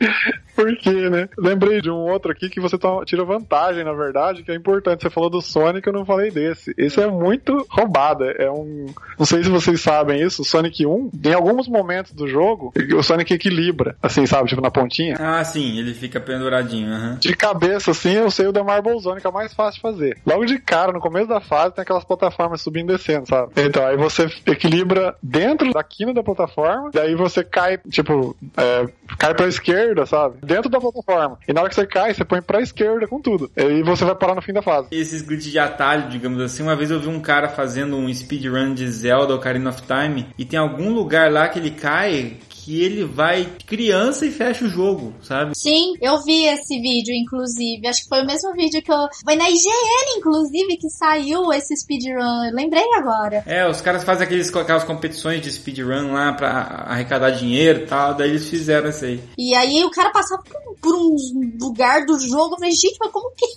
Por quê, né? Lembrei de um outro aqui que você tira vantagem, na verdade, que é importante. Você falou do Sonic, eu não falei desse. Esse é muito roubado. É um. Não sei se vocês sabem isso, o Sonic 1, em alguns momentos do jogo, o Sonic equilibra, assim, sabe? Tipo na pontinha. Ah, sim, ele fica penduradinho. Uhum. De cabeça, assim, eu sei o da Marble Zone, que é mais fácil de fazer. Logo de cara, no começo da fase, tem aquelas plataformas subindo e descendo, sabe? Então, aí você equilibra dentro da quina da plataforma, daí você cai, tipo, é, cai pra esquerda, sabe? Dentro da plataforma. E na hora que você cai, você põe pra esquerda com tudo. E você vai parar no fim da fase. Esses glitches de atalho, digamos assim, uma vez eu vi um cara fazendo um speedrun de Zelda Ocarina of Time e tem algum lugar lá que ele cai que ele vai criança e fecha o jogo, sabe? Sim, eu vi esse vídeo, inclusive. Acho que foi o mesmo vídeo que eu. Foi na IGN, inclusive, que saiu esse speedrun. Lembrei agora. É, os caras fazem aqueles, aquelas competições de speedrun lá pra arrecadar dinheiro e tal, daí eles fizeram isso aí. E aí o cara passava por, por um lugar do jogo, eu falei, gente, mas como que.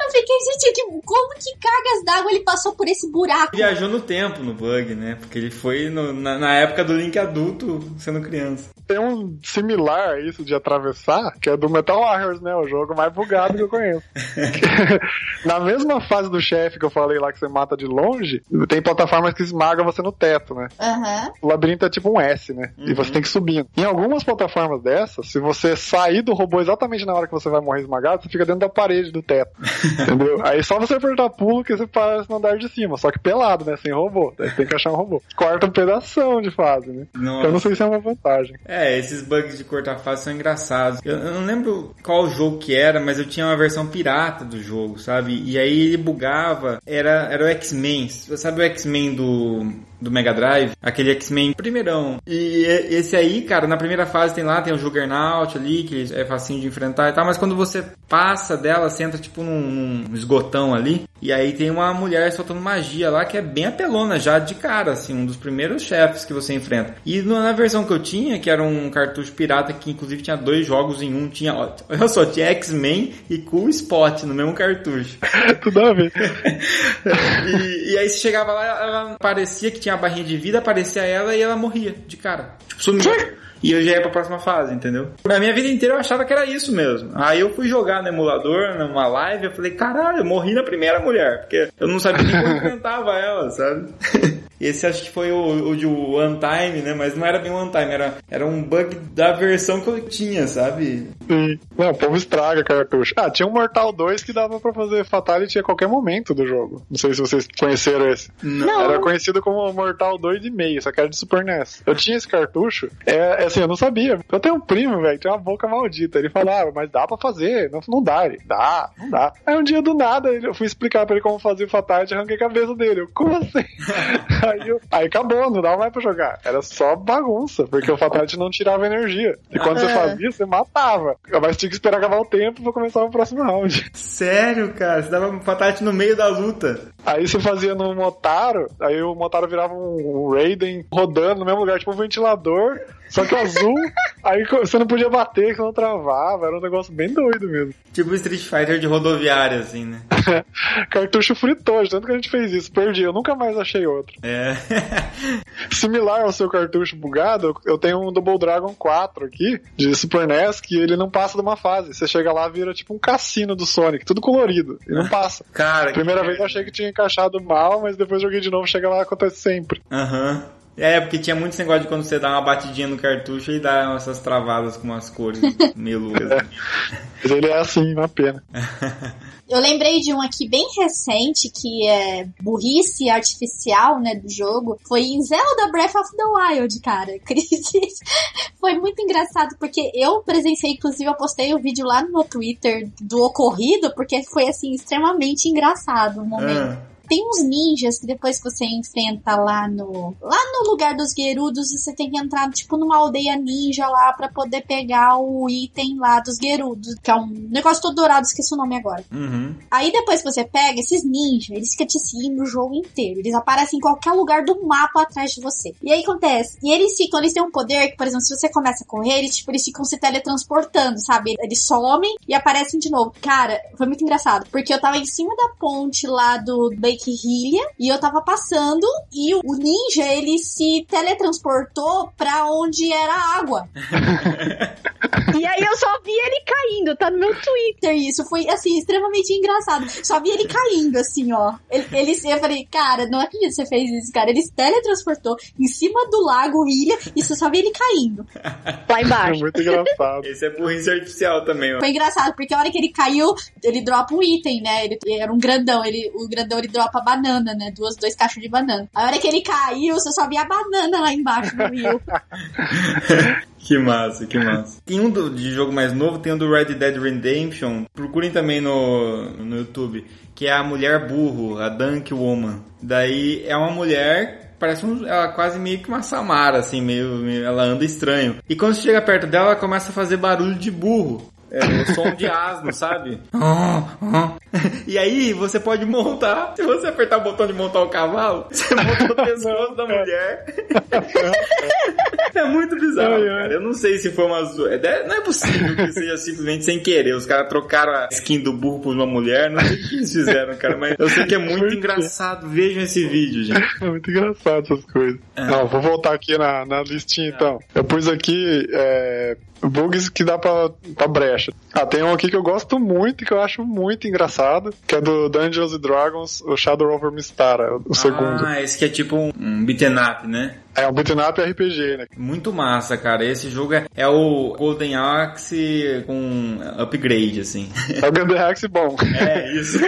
Eu fiquei, gente, que, como que cargas d'água ele passou por esse buraco? Viajou no tempo no bug, né? Porque ele foi no, na, na época do Link adulto sendo criança. Tem um similar a isso de atravessar, que é do Metal Warriors, né? O jogo mais bugado que eu conheço. Na mesma fase do chefe que eu falei lá que você mata de longe, tem plataformas que esmagam você no teto, né? Uhum. O labirinto é tipo um S, né? Uhum. E você tem que ir subindo. Em algumas plataformas dessas, se você sair do robô exatamente na hora que você vai morrer esmagado, você fica dentro da parede do teto. entendeu? Aí só você apertar pulo que você parece no andar de cima. Só que pelado, né? Sem robô. Daí você tem que achar um robô. Corta um pedação de fase, né? Nossa. Eu não sei se é uma vantagem. É, esses bugs de cortar fase são engraçados. Eu, eu, não lembro qual jogo que era, mas eu tinha uma versão pirata do jogo, sabe? E aí ele bugava. Era, era o X-Men. Sabe o X-Men do do Mega Drive, aquele X-Men primeirão. E esse aí, cara, na primeira fase tem lá, tem o Juggernaut ali, que é facinho de enfrentar e tal, mas quando você passa dela, você entra tipo num, num esgotão ali, e aí tem uma mulher soltando magia lá que é bem apelona já de cara, assim, um dos primeiros chefes que você enfrenta. E na versão que eu tinha, que era um cartucho pirata que inclusive tinha dois jogos em um, tinha, olha só, tinha X-Men e Cool Spot no mesmo cartucho. Tudo a ver. e, e aí você chegava lá, ela parecia que tinha tinha a barrinha de vida, aparecia ela e ela morria de cara. Tipo, sumia. E eu já ia pra próxima fase, entendeu? Na minha vida inteira eu achava que era isso mesmo. Aí eu fui jogar no emulador, numa live, eu falei, caralho, eu morri na primeira mulher, porque eu não sabia nem como enfrentava ela, sabe? Esse acho que foi o, o de One Time, né? Mas não era bem One Time, era, era um bug da versão que eu tinha, sabe? Sim. Não, o povo estraga cartucho. Ah, tinha um Mortal 2 que dava pra fazer Fatality a qualquer momento do jogo. Não sei se vocês conheceram esse. Não. Era conhecido como Mortal 2 e meio, só que era de Super NES. Eu tinha esse cartucho, é, é assim, eu não sabia. Eu tenho um primo, velho, que tinha uma boca maldita. Ele falava, mas dá pra fazer. Não, não dá. Ele, dá, não dá. Aí um dia do nada, eu fui explicar pra ele como fazer o Fatality e arranquei a cabeça dele. Eu, como assim? Aí, eu, aí acabou, não dava mais pra jogar. Era só bagunça, porque o Fatality não tirava energia. E quando você É. fazia, você matava. Mas tinha que esperar acabar o tempo pra começar o próximo round. Sério, cara? Você dava um fatality no meio da luta. Aí você fazia no Motaro, aí o Motaro virava um, um Raiden rodando no mesmo lugar, tipo um ventilador, só que azul. aí você não podia bater, que não travava. Era um negócio bem doido mesmo. Tipo Street Fighter de rodoviária, assim, né? Cartucho fritou, de tanto que a gente fez isso. Perdi, eu nunca mais achei outro. É. Similar ao seu cartucho bugado, eu tenho um Double Dragon 4 aqui, de Super NES, que ele não passa de uma fase. Você chega lá, vira tipo um cassino do Sonic, tudo colorido. E não passa. Cara, Primeira que- vez eu achei que tinha encaixado mal, mas depois joguei de novo, chega lá, acontece sempre. Aham. É, porque tinha muito esse negócio de quando você dá uma batidinha no cartucho e dá essas travadas com umas cores meio loucas. Mas ele é assim, uma pena. Eu lembrei de um aqui bem recente, que é burrice artificial, né, do jogo. Foi em Zelda Breath of the Wild, cara. Cris. Foi muito engraçado, porque eu presenciei, inclusive eu postei o vídeo lá no meu Twitter do ocorrido, porque foi, assim, extremamente engraçado o momento. Ah, Tem uns ninjas que depois que você enfrenta lá no. Lá no lugar dos Gerudos, você tem que entrar, tipo, numa aldeia ninja lá pra poder pegar o item lá dos Gerudos. Que é um negócio todo dourado, esqueci o nome agora. uhum. Aí depois que você pega esses ninjas, eles ficam te seguindo o jogo inteiro. Eles aparecem em qualquer lugar do mapa atrás de você. E aí acontece. E eles ficam, eles têm um poder que, por exemplo, se você começa a correr, eles, tipo, eles ficam se teletransportando, sabe? Eles somem e aparecem de novo. Cara, foi muito engraçado. Porque eu tava em cima da ponte lá do Lake Hylia e eu tava passando e o ninja, ele se teletransportou pra onde era a água. E aí eu só vi ele caindo, tá no meu Twitter isso. Foi, assim, extremamente engraçado. Só vi ele caindo, assim, ó. Ele, ele eu falei, cara, não acredito que você fez isso, cara. Ele se teletransportou em cima do lago, ilha, e você só vi ele caindo. Lá É embaixo. muito engraçado. Esse é burrice artificial também, ó. Foi engraçado, porque a hora que ele caiu, ele dropa um item, né? Ele era um grandão, ele, o grandão ele dropa banana, né? Duas, dois cachos de banana. A hora que ele caiu, você só via a banana lá embaixo no rio. Que massa, que massa. Tem um do, de jogo mais novo, tem um do Red Dead Redemption. Procurem também no, no YouTube. Que é a mulher burro, a Dunk Woman. Daí é uma mulher parece um, ela quase meio que uma Samara, assim, meio, meio, ela anda estranho. E quando você chega perto dela, ela começa a fazer barulho de burro. É o som de asno, sabe? E aí você pode montar, se você apertar o botão de montar o cavalo, você monta o pescoço da mulher. É muito bizarro, cara. Eu não sei se foi uma zo- é, Não é possível que seja simplesmente sem querer. Os caras trocaram a skin do burro por uma mulher. Não sei o que eles fizeram, cara. Mas eu sei que é muito engraçado. Vejam esse vídeo, gente. É muito engraçado essas coisas. Não, vou voltar aqui na, na listinha então. Eu pus aqui é, bugs que dá pra, pra brecha. Ah, tem um aqui que eu gosto muito e que eu acho muito engraçado, que é do Dungeons and Dragons, o Shadow over Mistara, o segundo. Ah, esse que é tipo um, um beaten up, né? É um beat'em up RPG, né? Muito massa, cara. Esse jogo é, é o Golden Axe com upgrade, assim. É o Gundam Axe bom. É isso.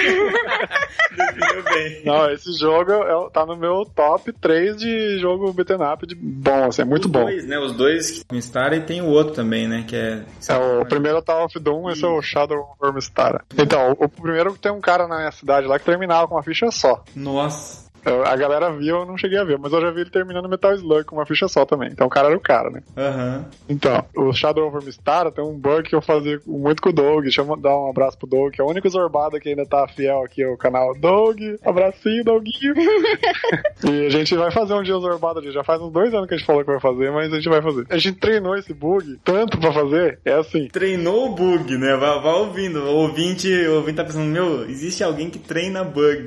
Definiu bem. Não, esse jogo é- tá no meu top 3 de jogo beat'em up de bom, assim, é muito Os bom. dois, né? Os dois com Star e tem o outro também, né? Que é. É, o primeiro é o Tower of Doom, esse é o Shadow over Mistara. Então, o, o primeiro tem um cara na minha cidade lá que terminava com uma ficha só. Nossa. A galera viu, eu não cheguei a ver, mas eu já vi ele terminando Metal Slug com uma ficha só também. Então o cara era o cara, né? Aham. Então, o Shadow over Mistara tem um bug que eu fazia muito com o Doug. Deixa eu dar um abraço pro Doug, que é o único Zorbada que ainda tá fiel aqui ao canal. Doug, abracinho, Douguinho. e a gente vai fazer um dia o Zorbada ali. Já faz uns dois anos que a gente falou que vai fazer, mas a gente vai fazer. A gente treinou esse bug tanto pra fazer, é assim. Treinou o bug, né? Vai, vai ouvindo. O ouvinte, o ouvinte tá pensando, meu, existe alguém que treina bug.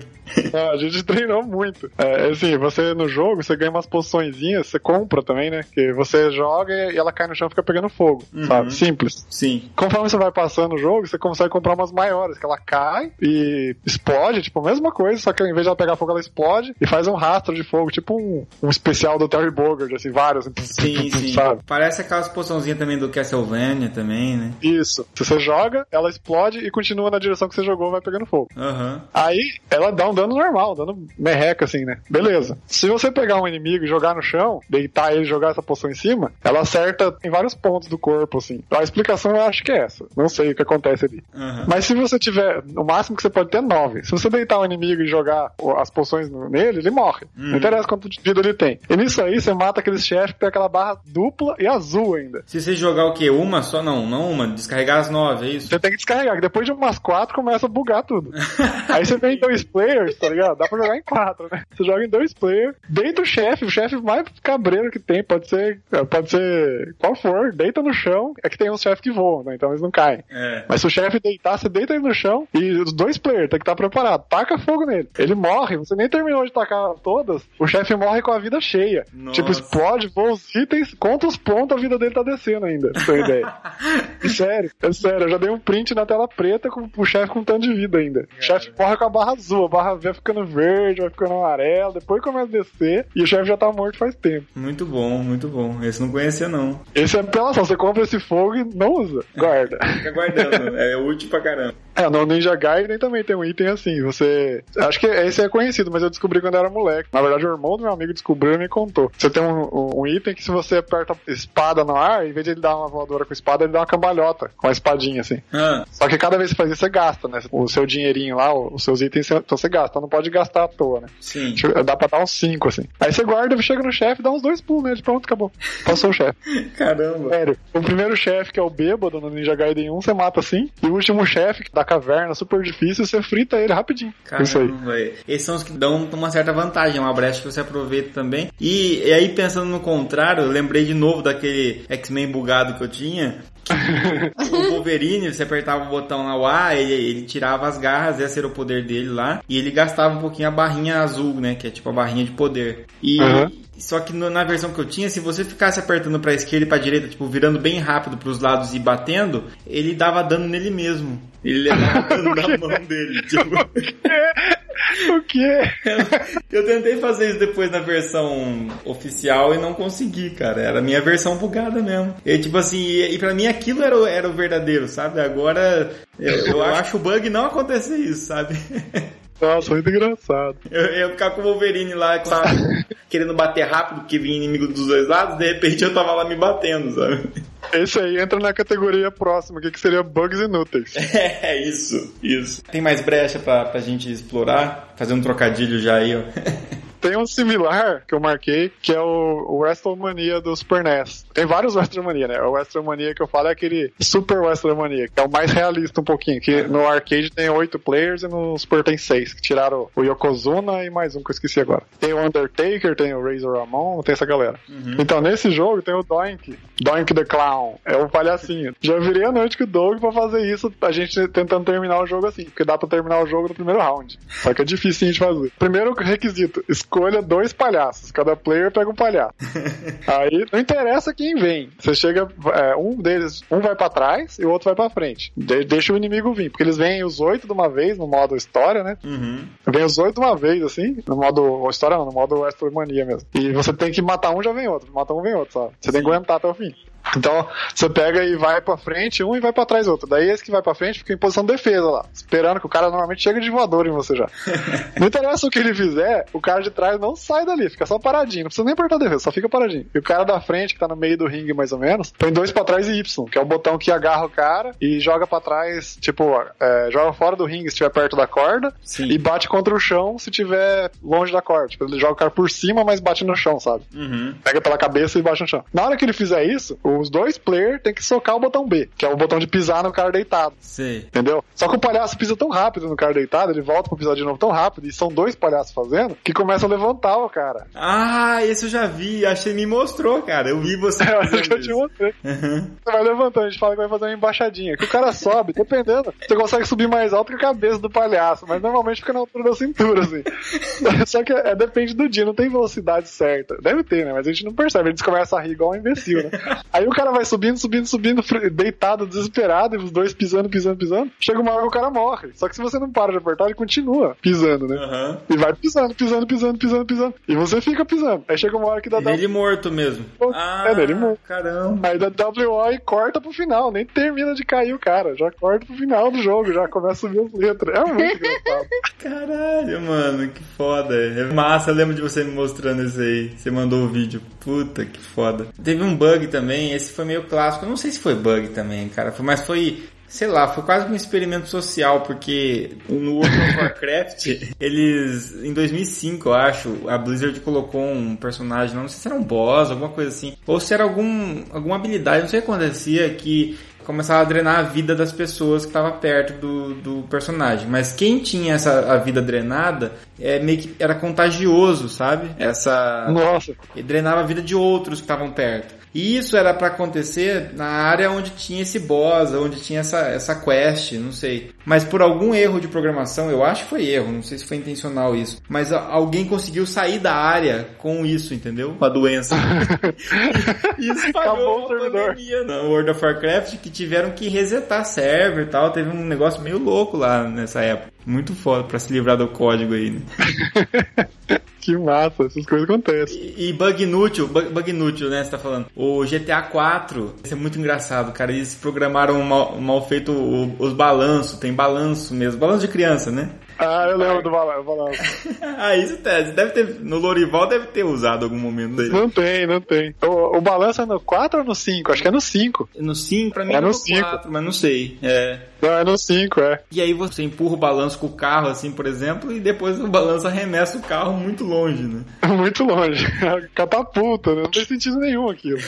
Ah, a gente treinou muito. É, assim, você no jogo, você ganha umas poçõezinhas, você compra também, né? Que você joga e ela cai no chão e fica pegando fogo, Uhum. sabe? Simples. Sim. Conforme você vai passando o jogo, você consegue comprar umas maiores, que ela cai e explode, tipo, a mesma coisa, só que ao invés de ela pegar fogo, ela explode e faz um rastro de fogo, tipo um, um especial do Terry Bogard, assim, vários, Sim, sim. sabe? Parece aquelas poçãozinhas também do Castlevania também, né? Isso. Se você joga, ela explode e continua na direção que você jogou, vai pegando fogo. Aham. Aí ela dá um dano normal, um dano merreca, assim, né? Beleza. Se você pegar um inimigo e jogar no chão, deitar ele e jogar essa poção em cima, ela acerta em vários pontos do corpo, assim. A explicação eu acho que é essa. Não sei o que acontece ali. Aham. Mas se você tiver, o máximo que você pode ter é 9. Se você deitar um inimigo e jogar o- as poções nele, ele morre. Não interessa quanto de vida ele tem. E nisso aí, você mata aqueles chefes que tem aquela barra dupla e azul ainda. Se você jogar o quê? Uma só? Não, não uma. Descarregar as nove, é isso? Você tem que descarregar, que depois de umas quatro começa a bugar tudo. Aí você vem em dois players, tá ligado? Dá pra jogar em quatro, né? Você joga em dois players, deita o chefe, o chefe mais cabreiro que tem, pode ser, pode ser qual for, deita no chão, é que tem uns chefes que voam, né? Então eles não caem. É. Mas se o chefe deitar, você deita ele no chão e os dois players tem que estar preparado. Taca fogo nele. Ele morre, você nem terminou de tacar todas, o chefe morre com a vida cheia. Nossa. Tipo, explode, voa os itens, conta os pontos, a vida dele tá descendo ainda, pra você ter ideia. É sério, é sério, eu já dei um print na tela preta com o chefe com tanto de vida ainda. O chefe morre com a barra azul, a barra vai ficando verde, vai ficando amarelo, depois começa a descer e o chefe já tá morto faz tempo. Muito bom, muito bom. Esse não conhecia, não. Esse é apelação, você compra esse fogo e não usa, guarda. Fica guardando. é útil pra caramba. É, no Ninja Gaiden também tem um item assim, você... Acho que esse é conhecido, mas eu descobri quando eu era moleque. Na verdade, o irmão do meu amigo descobriu e me contou. Você tem um, um- item que se você aperta espada no ar, em vez de ele dar uma voadora com espada, ele dá uma cambalhota com a espadinha, assim. Ah, Só que cada vez que você faz isso, você gasta, né? O seu dinheirinho lá, os seus itens, você- então você gasta. Não pode gastar à toa, né? sim. Dá pra dar uns 5, assim. Aí você guarda, chega no chefe, dá uns dois pulos nele, pronto, acabou. Passou o chefe. Caramba. Sério. O primeiro chefe, que é o bêbado no Ninja Gaiden 1, você mata assim. E o último chefe, da caverna, super difícil, você frita ele rapidinho. Isso aí. Caramba, velho. Esses são os que dão uma certa vantagem, uma brecha que você aproveita também. E, e aí, pensando no contrário, eu lembrei de novo daquele X-Men bugado que eu tinha, o Wolverine, você apertava o botão na A, ele, ele tirava as garras, esse era o poder dele lá, e ele gastava um pouquinho a barrinha azul, né, que é tipo a barrinha de poder. E Uhum. só que no- na versão que eu tinha, se você ficasse apertando pra esquerda e pra direita, tipo, virando bem rápido pros lados e batendo, ele dava dano nele mesmo. Ele levava dano na mão dele, tipo. O quê? Eu tentei fazer isso depois na versão oficial e não consegui, cara. Era a minha versão bugada mesmo. E tipo assim, e, e pra mim aquilo era, o- era o verdadeiro, sabe? Agora eu, eu acho bug não acontecer isso, sabe? Nossa, muito engraçado. Eu, eu ficar com o Wolverine lá, tava querendo bater rápido porque vinha inimigo dos dois lados, de repente eu tava lá me batendo, sabe? Esse aí entra na categoria próxima, que seria bugs inúteis. É isso, isso. Tem mais brecha pra, pra gente explorar? Fazer um trocadilho já aí, ó. Tem um similar que eu marquei, que é o, o WrestleMania do Super NES. Tem vários WrestleMania, né? O WrestleMania que eu falo é aquele Super WrestleMania, que é o mais realista um pouquinho, que no arcade tem oito players e no Super tem seis, que tiraram o Yokozuna e mais um que eu esqueci agora. Tem o Undertaker, tem o Razor Ramon, tem essa galera. Então nesse jogo tem o Doink, Doink the Clown, é o palhacinho. Já virei a noite com o Doug pra fazer isso, a gente tentando terminar o jogo assim, porque dá pra terminar o jogo no primeiro round. Só que é difícil de fazer. Primeiro requisito, escolha dois palhaços, cada player pega um palhaço. Aí não interessa quem vem. Você chega, é, um deles, um vai pra trás e o outro vai pra frente. De- deixa o inimigo vir, porque eles vêm os oito de uma vez no modo história, né? Uhum. Vem os oito de uma vez, assim, no modo história não, no modo WrestleMania mesmo. E você tem que matar um, já vem outro. Mata um, vem outro, sabe? Você tem que aguentar até o fim. Então, você pega e vai pra frente um e vai pra trás outro. Daí esse que vai pra frente fica em posição de defesa lá, esperando que o cara normalmente chega de voador em você já. Não interessa o que ele fizer, o cara de trás não sai dali, fica só paradinho. Não precisa nem apertar a defesa, só fica paradinho. E o cara da frente, que tá no meio do ringue mais ou menos, põe dois pra trás e Y, que é o botão que agarra o cara e joga pra trás, tipo, é, joga fora do ringue se estiver perto da corda Sim. e bate contra o chão se estiver longe da corda. Tipo, ele joga o cara por cima, mas bate no chão, sabe? Uhum. Pega pela cabeça e bate no chão. Na hora que ele fizer isso, os dois players têm que socar o botão B, que é o botão de pisar no cara deitado. Sei. Entendeu? Só que o palhaço pisa tão rápido no cara deitado, ele volta pra pisar de novo tão rápido, e são dois palhaços fazendo, que começa a levantar o cara. Ah, esse eu já vi. Você me mostrou, cara. Eu vi você É, acho que eu te mostrei. Uhum. Você vai levantando, a gente fala que vai fazer uma embaixadinha. Que o cara sobe, dependendo. Você consegue subir mais alto que a cabeça do palhaço, mas normalmente fica na altura da cintura, assim. Só que é, depende do dia, não tem velocidade certa. Deve ter, né? Mas a gente não percebe, a gente começa a rir igual um imbecil, né? Aí o cara vai subindo, subindo, subindo, deitado, desesperado, e os dois pisando, pisando, pisando. Chega uma hora que o cara morre. Só que se você não para de apertar, ele continua pisando, né? Aham. E vai pisando, pisando, pisando, pisando, pisando. E você fica pisando. Aí chega uma hora que dá E nele morto mesmo. Ah, É, nele morto. Caramba. Aí dá WO e corta pro final, nem termina de cair o cara, já corta pro final do jogo, já começa a subir as letras. É muito engraçado. Caralho, mano, que foda. É massa, eu lembro de você me mostrando isso aí. Você mandou o vídeo. Puta, que foda. Teve um bug também, esse foi meio clássico. Eu não sei se foi bug também, cara. Mas foi, sei lá, foi quase um experimento social, porque no World of Warcraft, eles, em 2005, eu acho, a Blizzard colocou um personagem, não sei se era um boss, alguma coisa assim, ou se era algum, alguma habilidade, não sei o que acontecia, que começava a drenar a vida das pessoas que estavam perto do, do personagem. Mas quem tinha essa a vida drenada é meio que era contagioso, sabe? Essa Nossa, e drenava a vida de outros que estavam perto. E isso era pra acontecer na área onde tinha esse boss, onde tinha essa, essa quest, não sei. Mas por algum erro de programação, eu acho que foi erro, não sei se foi intencional isso. Mas a- alguém conseguiu sair da área com isso, entendeu? Com a doença. isso Acabou pagou o uma servidor. pandemia no World of Warcraft que tiveram que resetar server e tal. Teve um negócio meio louco lá nessa época. Muito foda pra se livrar do código aí, né? que massa, essas coisas acontecem. E, e bug inútil, bug, bug inútil, né? Você tá falando. O GTA 4, isso é muito engraçado, cara. Eles programaram mal, mal feito o- os balanços, tem balanço mesmo, balanço de criança, né? Ah, eu lembro do balanço. balanço. ah, isso deve, deve ter, no Lorival deve ter usado algum momento aí. Não tem, não tem. O, o balanço é no 4 ou no 5? Acho que é no 5. No 5, pra mim É é no no cinco. 4, mas não sei. É. Não, é no 5, é. E aí você empurra o balanço com o carro, assim, por exemplo, e depois o balanço arremessa o carro muito longe, né? Muito longe. Catapulta, né? Não tem sentido nenhum aquilo.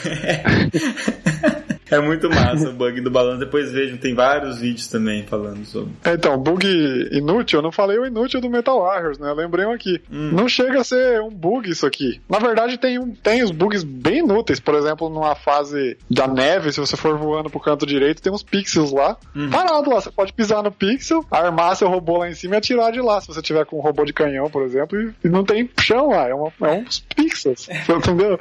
É muito massa o bug do balanço. Depois vejam, tem vários vídeos também falando sobre. Então, bug inútil, eu não falei o inútil do Metal Warriors, né? Eu lembrei um aqui. Hum. Não chega a ser um bug isso aqui. Na verdade, tem, um, tem os bugs bem inúteis. Por exemplo, numa fase da neve, se você for voando pro canto direito, tem uns pixels lá. Uhum. Parado lá. Você pode pisar no pixel, armar seu robô lá em cima e atirar de lá. Se você tiver com um robô de canhão, por exemplo, e, e não tem chão lá. É, uma, é uns pixels. Entendeu?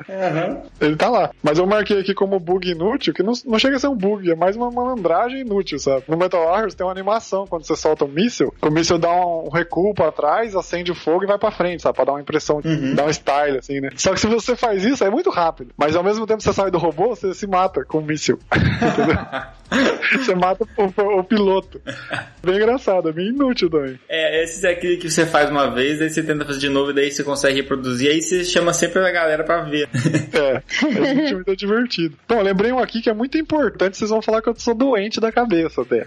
Ele tá lá. Mas eu marquei aqui como bug inútil, que não, não chega a ser um bug, é mais uma malandragem inútil, sabe? No Metal Warriors tem uma animação, quando você solta um míssil, o míssil dá um, recuo pra trás, acende o fogo e vai pra frente, sabe? Pra dar uma impressão, Uhum. dar um style, assim, né? Só que se você faz isso, é muito rápido. Mas ao mesmo tempo que você sai do robô, você se mata com o míssil. Entendeu? você mata o, o- o piloto. Bem engraçado, é bem inútil também. É, esse é aquele que você faz uma vez, daí você tenta fazer de novo, e daí você consegue reproduzir, aí você chama sempre a galera pra ver. É, é muito divertido. Bom, lembrei um aqui que é muito importante, vocês vão falar que eu sou doente da cabeça até.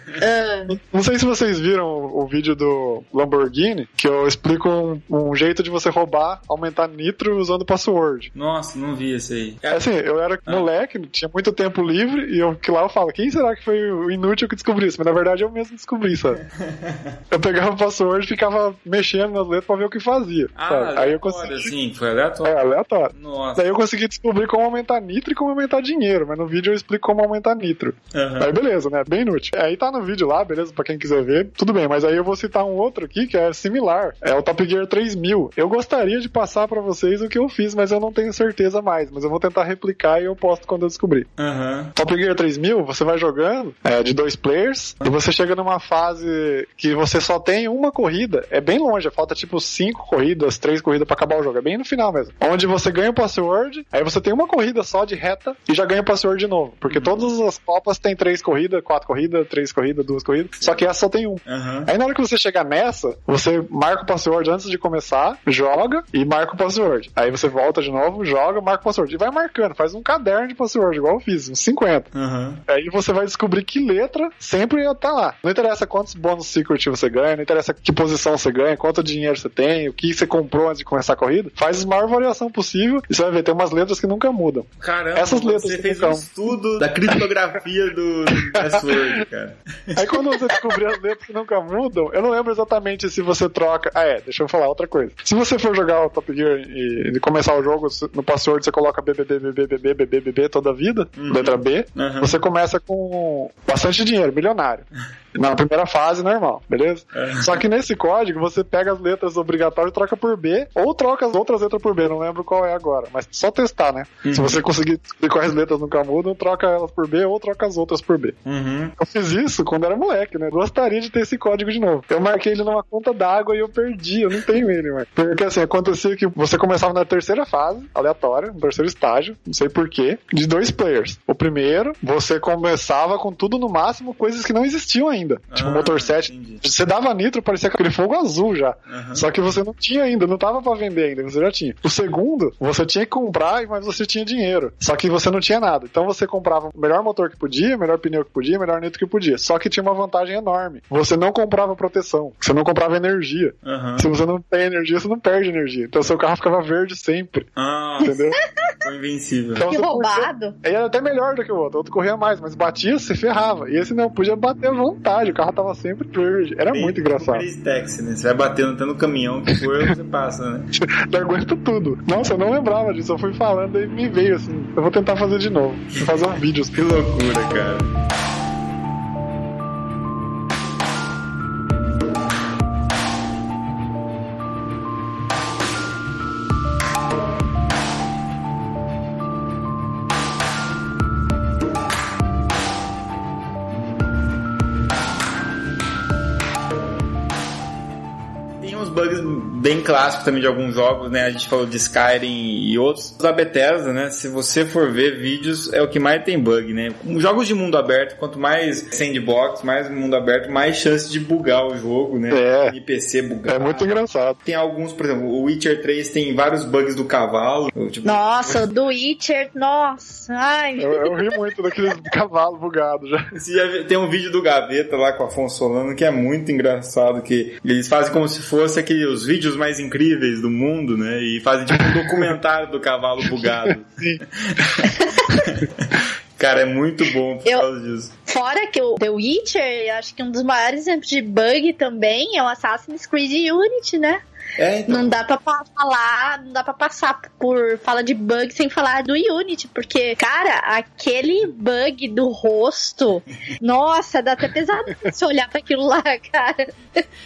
Não sei se vocês viram o, o vídeo do Lamborghini, que eu explico um, um jeito de você roubar, aumentar nitro usando password. Nossa, não vi esse aí. É assim, eu era moleque, tinha muito tempo livre, e eu que lá eu falo, quem será que foi o inútil que descobriu isso? Mas na verdade eu mesmo descobri, sabe? eu pegava o password e ficava mexendo nas letras pra ver o que fazia. Ah? Aí eu consegui. assim, foi aleatório. É, aleatório. Nossa. Daí eu consegui descobrir como aumentar nitro e como aumentar dinheiro, mas no vídeo eu explico como aumentar nitro. Aham. Aí beleza, né? Bem inútil. Aí tá no vídeo lá, beleza, pra quem quiser ver, tudo bem, mas aí eu vou citar um outro aqui que é similar. É o Top Gear 3000. Eu gostaria de passar pra vocês o que eu fiz, mas eu não tenho certeza mais, mas eu vou tentar replicar e eu posto quando eu descobrir. Aham. Top Gear 3000, você vai jogando é, de dois players e você chega numa fase que você só tem uma corrida. É bem longe, falta tipo cinco corridas, três corridas pra acabar o jogo. É bem no final mesmo. Onde você ganha o password, aí você tem uma corrida só de reta e já ganha o password de novo. Porque todas as copas tem três corridas, quatro corridas, três corridas, duas corridas. Só que essa só tem um. Aham. Aí na hora que você chegar nessa, você marca o password antes de começar, joga e marca o password. Aí você volta de novo, joga, marca o password. E vai marcando, faz um caderno de password, igual eu fiz, uns 50. Aham. Aí você vai descobrir que letra sempre tá lá. Não interessa quantos bônus secret você ganha, não interessa que posição você ganha, quanto dinheiro você tem, o que você comprou antes de começar a corrida. Faz a maior variação possível e você vai ver, tem umas letras que nunca mudam. Caramba, Essas letras você fez um estudo da criptografia do, password, cara. Aí quando você descobrir as letras que nunca mudam, eu não lembro exatamente se você troca. Ah, é, deixa eu falar outra coisa. Se você for jogar o Top Gear e, e começar o jogo, no password você coloca BBB, BBB, BBB, BBB toda a vida, letra B, Uhum. você começa com bastante dinheiro, milionário. Na primeira fase, normal, beleza? Só que nesse código você pega as letras obrigatórias e troca por B, ou troca as outras letras por B, não lembro qual é agora, mas só testar, né? Se você conseguir descobrir quais letras nunca mudam, troca elas por B ou troca as outras por B. Uhum. Eu fiz isso quando era moleque, né? Gostaria de ter esse código de novo. Eu marquei ele numa conta d'água e eu perdi, eu não tenho ele, mano. Porque assim, acontecia que você começava na terceira fase, aleatória, no terceiro estágio, não sei porquê, de dois players. O primeiro, você começava com tudo no máximo, coisas que não existiam ainda. Tipo, Ah, motor 7. entendi. Você dava nitro, parecia aquele fogo azul já. Aham. Só que você não tinha ainda, não tava pra vender ainda, você já tinha. O segundo, você tinha que comprar, mas você tinha dinheiro. Só que você não tinha nada. Então você comprava o melhor motor que podia, o melhor pneu que podia, o melhor nitro que podia. Só que tinha uma vantagem enorme. Você não comprava proteção, você não comprava energia. Aham. Se você não tem energia, você não perde energia. Então seu carro ficava verde sempre, Ah, entendeu? foi invencível. Então, Que você podia- roubado. Aí era até melhor do que o outro. O outro corria mais, mas batia, você ferrava. E esse não, podia bater à vontade. O carro tava sempre verde. Era Bem, muito engraçado. Crazy Taxi, né? Você vai batendo até no caminhão que for, você passa, né? Eu aguento tudo. Nossa, eu não lembrava disso. Eu fui falando e me veio assim. Eu vou tentar fazer de novo. Vou fazer um vídeo. Que loucura, cara. Bugs bem clássicos também de alguns jogos, né? A gente falou de Skyrim e outros. Da Bethesda, né? Se você for ver vídeos, é o que mais tem bug, né? Jogos de mundo aberto, quanto mais sandbox, mais mundo aberto, mais chance de bugar o jogo, né? É. NPC bugar. É muito engraçado. Tem alguns, por exemplo, o Witcher 3 tem vários bugs do cavalo. Tipo, Nossa, o do Witcher, nossa. Ai, Eu, eu ri muito daquele cavalo bugado já. Você já vê- tem um vídeo do Gaveta lá com o Afonso Solano que é muito engraçado, que eles fazem como se fosse aqueles os vídeos mais incríveis do mundo, né? E fazem tipo um documentário do cavalo bugado. Cara, é muito bom por Eu- causa disso. Fora que o The Witcher, eu acho que um dos maiores exemplos de bug também é o Assassin's Creed Unity, né? É, então. Não dá pra falar, não dá pra passar por fala de bug sem falar do Unity, porque, cara, aquele bug do rosto, nossa, dá até pesado se olhar pra aquilo lá, cara.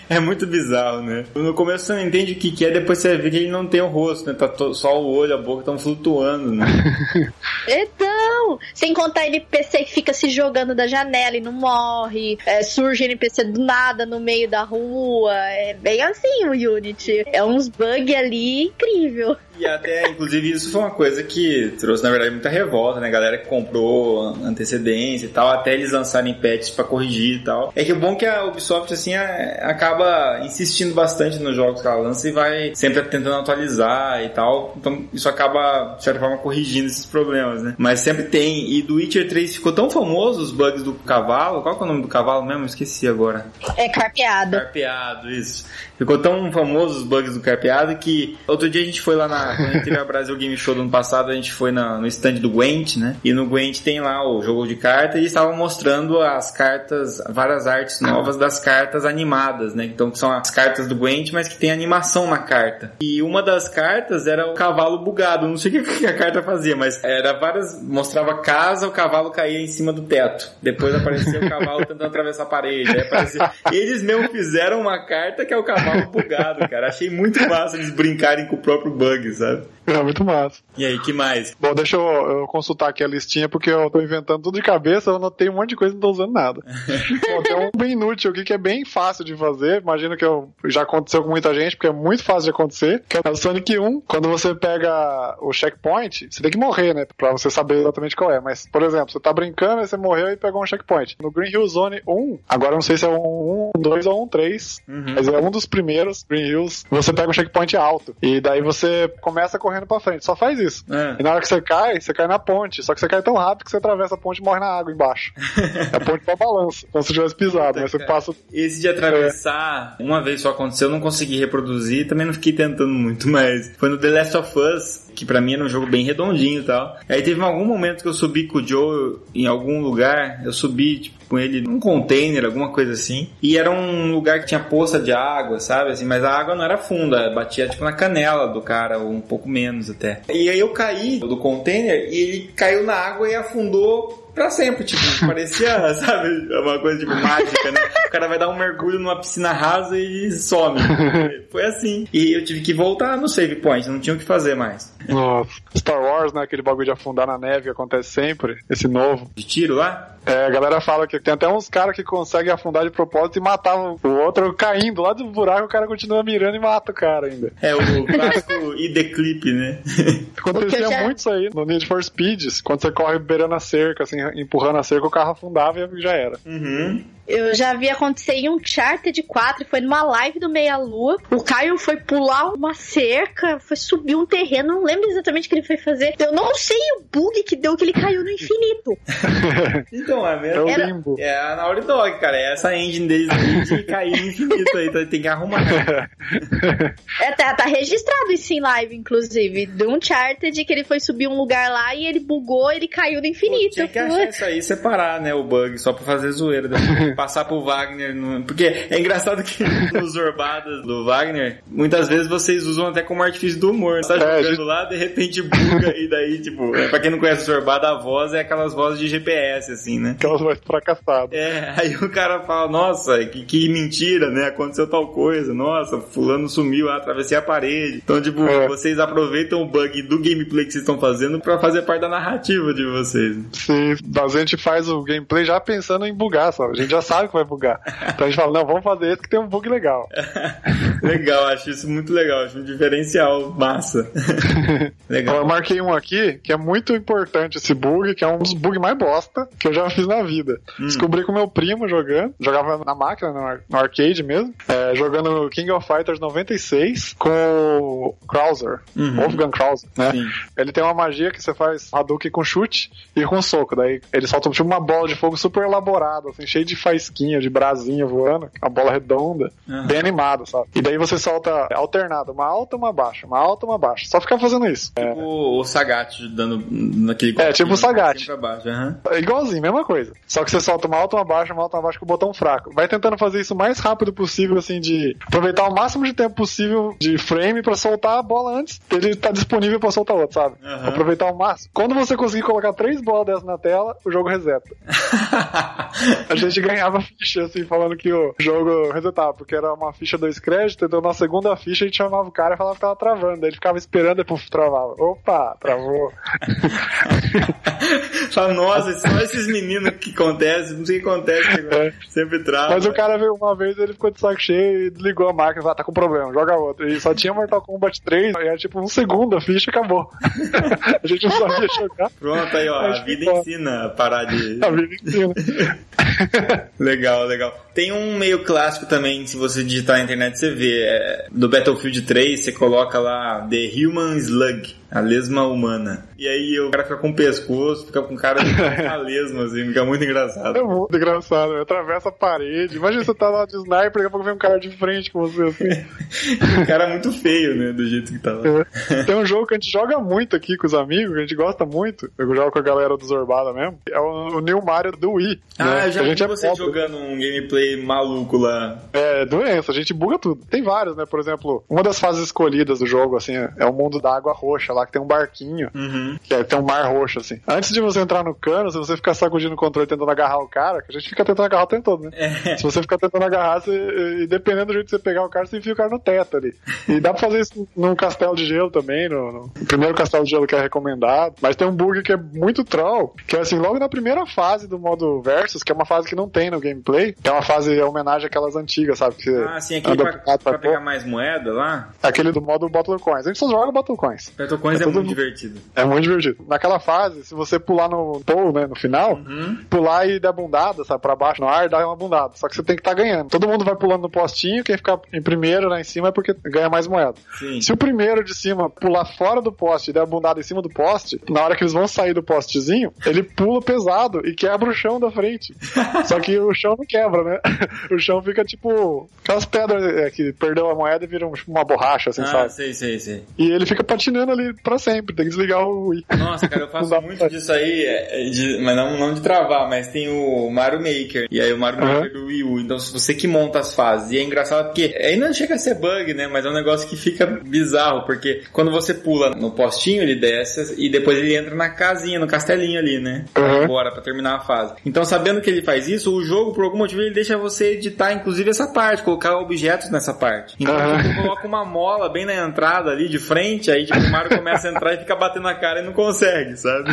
É muito bizarro, né? No começo você não entende o que, que é, depois você vê que ele não tem o rosto, né? Tá to- só o olho, a boca estão flutuando, né? Então, sem contar NPC que fica se jogando da janela e não morre, é, surge NPC do nada no meio da rua, é bem assim o Unity. É uns bugs ali incrível. E até, inclusive, isso foi uma coisa que trouxe, na verdade, muita revolta, né? A galera que comprou antecedência e tal, até eles lançarem patches pra corrigir e tal. É que o bom é que a Ubisoft, assim, é- acaba insistindo bastante nos jogos que ela lança e vai sempre tentando atualizar e tal. Então, isso acaba, de certa forma, corrigindo esses problemas, né? Mas sempre tem. E do Witcher 3 ficou tão famoso os bugs do cavalo. Qual que é o nome do cavalo mesmo? Esqueci agora. É carpeado. Carpeado, isso. Ficou tão famoso os bugs do carpeado que outro dia a gente foi lá na. Quando a gente teve a Brasil Game Show do ano passado, a gente foi na- no stand do Gwent, né? E no Gwent tem lá o jogo de carta e estavam mostrando as cartas, várias artes novas das cartas animadas, né? Então que são as cartas do Gwent, mas que tem animação na carta. E uma das cartas era o cavalo bugado. Não sei o que a carta fazia, mas era várias. Mostrava casa, o cavalo caía em cima do teto. Depois aparecia o cavalo tentando atravessar a parede. Aparecia... Eles mesmo fizeram uma carta que é o cavalo bugado, cara. Achei muito massa eles brincarem com o próprio bug, sabe? É muito massa. E aí, que mais? Bom, deixa eu, eu consultar aqui a listinha, porque eu tô inventando tudo de cabeça, eu anotei um monte de coisa e não tô usando nada. Bom, tem um bem inútil aqui que é bem fácil de fazer, imagino que eu, já aconteceu com muita gente, porque é muito fácil de acontecer, que é o Sonic 1. Quando você pega o checkpoint, você tem que morrer, né, pra você saber exatamente qual é. Mas, por exemplo, você tá brincando, aí você morreu e pegou um checkpoint. No Green Hill Zone 1, agora eu não sei se é um 1, 2 ou um 3, mas é um dos primeiros Green Hills, você pega um checkpoint alto. E daí você começa correndo pra frente, só faz isso. É. E na hora que você cai, você cai na ponte. Só que você cai tão rápido que você atravessa a ponte e morre na água embaixo. a ponte só balança, como se tivesse pisado, mas você cara. passa. Esse de atravessar, uma vez só aconteceu, eu não consegui reproduzir, também não fiquei tentando muito, mas foi no The Last of Us, que pra mim era um jogo bem redondinho e tal. Aí teve algum momento que eu subi com o Joe em algum lugar, eu subi, tipo, com ele num container, alguma coisa assim, e era um lugar que tinha poça de água, sabe, assim, mas a água não era funda, batia, tipo, na canela do cara, ou um pouco menos até. E aí eu caí do container, e ele caiu na água e afundou pra sempre, tipo, parecia, sabe, uma coisa tipo mágica, né? O cara vai dar um mergulho numa piscina rasa e some. Foi assim. E eu tive que voltar no save point, não tinha o que fazer mais. Nossa. Star Wars, né? Aquele bagulho de afundar na neve que acontece sempre. Esse novo. De tiro lá? É, a galera fala que tem até uns caras que conseguem afundar de propósito e matar o outro caindo lá do buraco, o cara continua mirando e mata o cara ainda. É o clássico ID Clip, né? Acontecia já- muito isso aí no Need for Speeds. Quando você corre beirando a cerca, assim, empurrando a cerca, o carro afundava e já era. Uhum. Eu já vi acontecer em um Uncharted 4, foi numa live do Meia Lua. O Caio foi pular uma cerca, foi subir um terreno, não lembro exatamente o que ele foi fazer. Eu não sei o bug que deu que ele caiu no infinito. Então, é É mesmo. o Era- limbo. É a Naughty Dog, cara. É essa engine deles aí de cair no infinito aí, então tem que arrumar. É, tá, tá registrado isso em live, inclusive, do Uncharted, que ele foi subir um lugar lá e ele bugou, ele caiu no Pô, infinito. tinha que isso aí separar, né, o bug, só pra fazer zoeira. né? Passar pro Wagner. no- Porque é engraçado que nos Zorbadas do Wagner, muitas vezes vocês usam até como artifício do humor. Você tá É, jogando gente- lá, de repente buga, e daí, tipo, é, pra quem não conhece o Zorbada, a voz é aquelas vozes de GPS, assim, né? Aquelas mais fracassadas. É, aí o cara fala, nossa, que, que mentira, né? Aconteceu tal coisa, nossa, fulano sumiu, ah, atravessei a parede. Então, tipo, É. vocês aproveitam o bug do gameplay que vocês estão fazendo pra fazer parte da narrativa de vocês. Sim, a gente faz o gameplay já pensando em bugar, sabe? A gente já sabe que vai bugar. Então a gente fala, não, vamos fazer esse que tem um bug legal. legal, acho isso muito legal, acho um diferencial massa. Então, legal. eu marquei um aqui que é muito importante esse bug, que é um dos bugs mais bosta que eu já fiz na vida. Descobri com meu primo jogando, jogava na máquina, no arcade mesmo, é, jogando King of Fighters 96 com o Krauser, Uhum. Wolfgang Krauser, né? Sim. Ele tem uma magia que você faz Hadouken com chute e com soco. Daí Daí eles soltam tipo uma bola de fogo super elaborada, assim, cheia de faisquinha, de brasinha voando, uma bola redonda, Aham. bem animada, sabe? E daí você solta alternado, uma alta, uma baixa, uma alta, uma baixa. Só ficar fazendo isso. É, O, o Sagat dando naquele É, tipo o Sagat. pra cima e pra baixo, aham. é igualzinho, mesma coisa. Só que você solta uma alta, uma baixa, uma alta, uma baixa com o botão fraco. Vai tentando fazer isso o mais rápido possível, assim, de aproveitar o máximo de tempo possível de frame pra soltar a bola antes dele estar disponível pra soltar outra, sabe? Aham. Aproveitar o máximo. Quando você conseguir colocar três bolas dessas na tela, o jogo reseta. A gente ganhava ficha, assim, falando que o jogo resetava, porque era uma ficha dois créditos, então na segunda ficha a gente chamava o cara e falava que tava travando. Daí ele ficava esperando e puf, travava. Opa, travou. Fala, nossa, só esses meninos que acontece, não sei o que acontece, É. sempre trava. Mas o cara veio uma vez, ele ficou de saco cheio e desligou a máquina e falou, ah, tá com problema, joga outra. E só tinha Mortal Kombat 3, e era tipo um segundo a ficha acabou. a gente não sabia jogar. Pronto, aí ó, a que vida ensina a parar de... Ensina. Legal, legal. Tem um meio clássico também, se você digitar na internet você vê. É, do Battlefield 3, você coloca lá The Human Slug, a lesma humana. E aí o cara fica com o pescoço, fica com cara de lesma, assim, fica muito engraçado. É muito engraçado, né? atravessa a parede. Imagina você tá lá de sniper, daqui a pouco vem um cara de frente com você assim. O cara é muito feio, né, do jeito que tá lá. Tem um jogo que a gente joga muito aqui com os amigos, que a gente gosta muito. Eu jogo com a galera do Zorbada mesmo. É o, o New Mario do Wii. Ah, né? eu já a vi gente é você pobre. jogando um gameplay maluco lá. É doença, a gente buga tudo. Tem vários, né? Por exemplo, uma das fases escolhidas do jogo, assim, é o mundo da água roxa, lá que tem um barquinho, Uhum. que é, tem um mar roxo, assim. Antes de você entrar no cano, se você ficar sacudindo o controle tentando agarrar o cara, que a gente fica tentando agarrar o tempo todo, né? É. Se você ficar tentando agarrar, você, e dependendo do jeito que você pegar o cara, você enfia o cara no teto ali. E dá pra fazer isso num castelo de gelo também, no, no primeiro castelo de gelo que é recomendado. Mas tem um bug que é muito troll, que é assim, logo na primeira fase do modo Versus, que é uma fase que não tem no gameplay, que é uma fase em homenagem àquelas antigas, sabe? Que Ah, sim, aquele pra, pra pra pegar mais moeda lá. Aquele do modo Bottle Coins. A gente só joga Bottle Coins. Petocões É é, todo muito divertido. É muito divertido. Naquela fase, se você pular no pull, né, no final, Uhum. pular e der bundada, sabe, pra baixo no ar, dá uma bundada. Só que você tem que estar ganhando. Todo mundo vai pulando no postinho, quem ficar em primeiro lá em cima é porque ganha mais moeda. Sim. Se o primeiro de cima pular fora do poste e der a bundada em cima do poste, na hora que eles vão sair do postezinho, ele pula pesado e quebra o chão da frente. Só que o chão não quebra, né? O chão fica tipo aquelas pedras é, que perdeu a moeda e viram tipo, uma borracha, assim, Ah, sabe? sei, sei, sei. E ele fica patinando ali pra sempre, tem que desligar o Wii. Nossa, cara, eu faço muito pra- disso aí, é, de- mas não, não de travar, mas tem o Mario Maker. E aí o Mario Aham. Maker do Wii U. Então se você que monta as fases. E é engraçado porque aí não chega a ser bug, né? Mas é um negócio que fica bizarro, porque quando você pula no postinho, ele desce e depois ele entra na casinha, no castelinho ali, né? Pra Aham. embora, pra terminar a fase. Então sabendo que ele faz isso, o jogo, por algum motivo, ele deixa você editar, inclusive, essa parte, colocar objetos nessa parte. Então você coloca uma mola bem na entrada ali de frente, aí tipo, o Mario começa a entrar e fica batendo na cara e não consegue, sabe?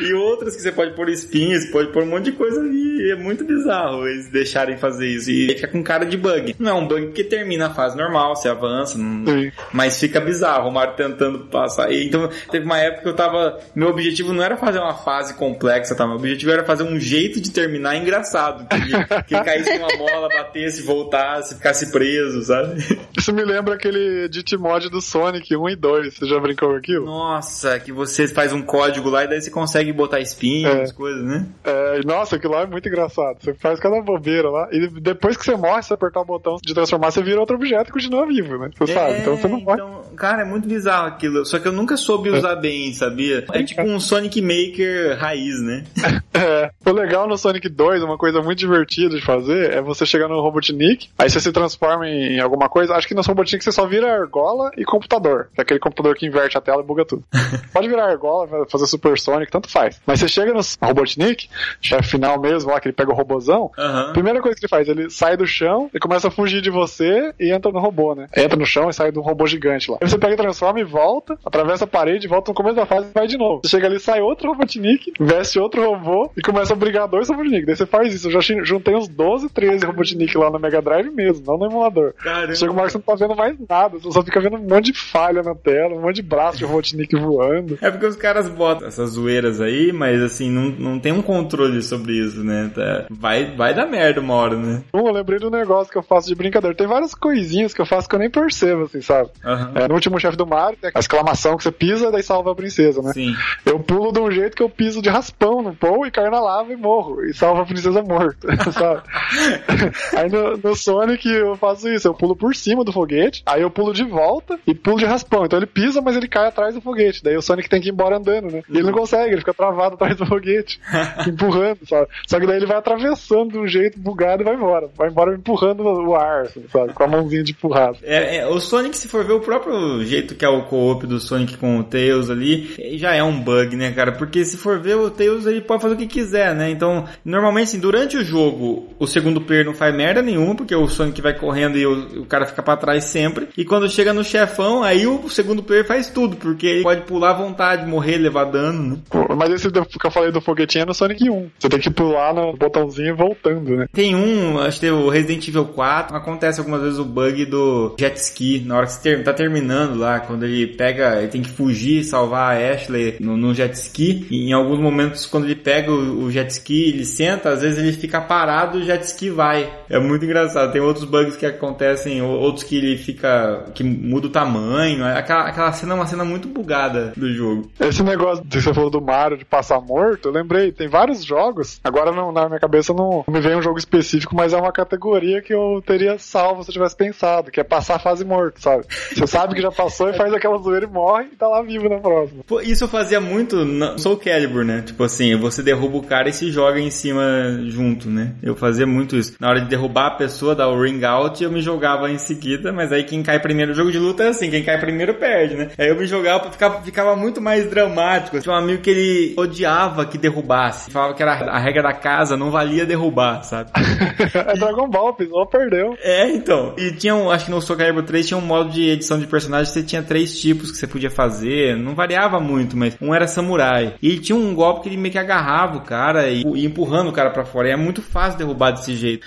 E, e outras que você pode pôr espinhos, pode pôr um monte de coisa ali. E é muito bizarro eles deixarem fazer isso. E fica com cara de bug. Não é um bug porque termina a fase normal, você avança, não- mas fica bizarro o Mario tentando passar. E, Então teve uma época que eu tava. Meu objetivo não era fazer uma fase complexa, tá? Meu objetivo era fazer um jeito de terminar engraçado. Que, que caísse uma bola, batesse, voltasse, ficasse preso, sabe? Isso me lembra aquele edit mod do Sonic 1 e 2. Você já brincou com aquilo? Nossa, que você faz um código lá e daí você consegue botar espinhos, É. coisas, né? É, nossa, aquilo lá é muito engraçado. Você faz cada bobeira lá. E depois que você morre, você apertar o botão de transformar, você vira outro objeto e continua vivo, né? Você sabe. Então você não morre. então, cara, é muito bizarro aquilo. Só que eu nunca soube usar bem, sabia? É tipo um Sonic Maker raiz, né? É. O legal no Sonic 2, uma coisa muito divertida de fazer, é você chegar no Robotnik, aí você se transforma em alguma coisa. Acho que no Robotnik você só vira argola e computador. Que é aquele computador que inverte a tela e buga tudo. Pode virar argola, fazer Super Sonic, tanto faz. Mas você chega no Robotnik, chefe final mesmo, lá que ele pega o robozão, a primeira coisa que ele faz, ele sai do chão e começa a fugir de você e entra no robô, né? Entra no chão e sai do robô gigante lá. Aí você pega, transforma e volta, atravessa a parede, volta no começo da fase e vai de novo. Você chega ali, sai outro Robotnik, veste outro robô e começa a brigar dois Robotnik. Daí você faz isso. Eu já juntei uns 12, 13 Robotnik lá no Mega Drive mesmo, não no emulador. Caramba. Chega uma hora que você não tá vendo mais nada, você só fica vendo um monte de falha na tela, um monte de braço de Robotnik voando. É porque os caras botam essas zoeiras aí, mas assim, não, não tem um controle sobre isso, né? Tá- Vai, vai dar merda uma hora, né? Um, eu lembrei do negócio que eu faço de brincadeira. Tem várias coisinhas que eu faço que eu nem percebo, assim, sabe? Aham. É, no último chefe do Mario, tem a exclamação que você pisa, daí salva a princesa, né? Sim. Eu pulo de um jeito que eu piso de raspão no pão e caio na lava e morro. E salvo a princesa morta, sabe? aí no, no Sonic eu faço isso, eu pulo por cima do foguete, aí eu pulo de volta e pulo de raspão. Então ele pisa, mas ele cai atrás do foguete. Daí o Sonic tem que ir embora andando, né? E ele não consegue, ele fica travado atrás do foguete, empurrando, sabe? Só que daí ele vai atravessando de um jeito bugado e vai embora. Vai embora empurrando o ar, assim, sabe? Com a mãozinha de empurrado. É, é, o Sonic, se for ver o próprio jeito que é o co-op do Sonic com o Tails ali, já é um bug, né, cara? Porque se for ver, o Tails ele pode fazer o que quiser, né? Então, normalmente, assim, durante o jogo, o segundo player não faz merda nenhuma, porque o Sonic vai correndo e o, o cara fica pra trás sempre. E quando chega no chefão, aí o segundo player faz tudo, porque ele pode pular à vontade, morrer, levar dano, né? Mas esse que eu falei do foguetinho é no Sonic 1. Você tem que pular no botãozinho e voltando, né? Tem um, acho que tem o Resident Evil 4, acontece algumas vezes o bug do jet ski, na hora que você tá terminando lá, quando ele pega, ele tem que fugir, salvar a Ashley no, no jet ski, e em alguns momentos quando ele pega o, o jet ski, ele senta, às vezes ele fica parado, o jet ski vai. É muito engraçado. Tem outros bugs que acontecem, ou- outros que ele fica, que muda o tamanho, aquela, aquela cena é uma cena muito bugada do jogo. Esse negócio que você falou do Mario de passar morto, eu lembrei, tem vários jogos. Agora não, na minha cabeça não me vem um jogo específico, mas é uma categoria que eu teria salvo se eu tivesse pensado, que é passar a fase morto, sabe? Você sabe que já passou e faz aquela zoeira e morre e tá lá vivo na próxima. Pô, Isso eu fazia muito no Soul Calibur, né? Tipo assim, você derruba o cara e se joga em cima junto, né? Eu fazia muito isso. Na hora de derrubar a pessoa, dar o ring out, eu me jogava em seguida, mas aí quem cai primeiro, o jogo de luta é assim, quem cai primeiro perde, né? Aí eu me jogava, ficava, ficava muito mais dramático. Tinha um amigo que ele odiava que derrubasse. Falava que era a regra da casa, não valia derrubar, sabe? é Dragon Ball, pisou, perdeu. É, então. E tinha um, acho que no Soul Calibur 3 tinha um modo de edição de personagem, você tinha três tipos que você podia fazer, não variava muito, mas um era samurai. E tinha um golpe que ele meio que agarrava o cara e ia empurrando o cara pra fora. E é muito fácil derrubar desse jeito.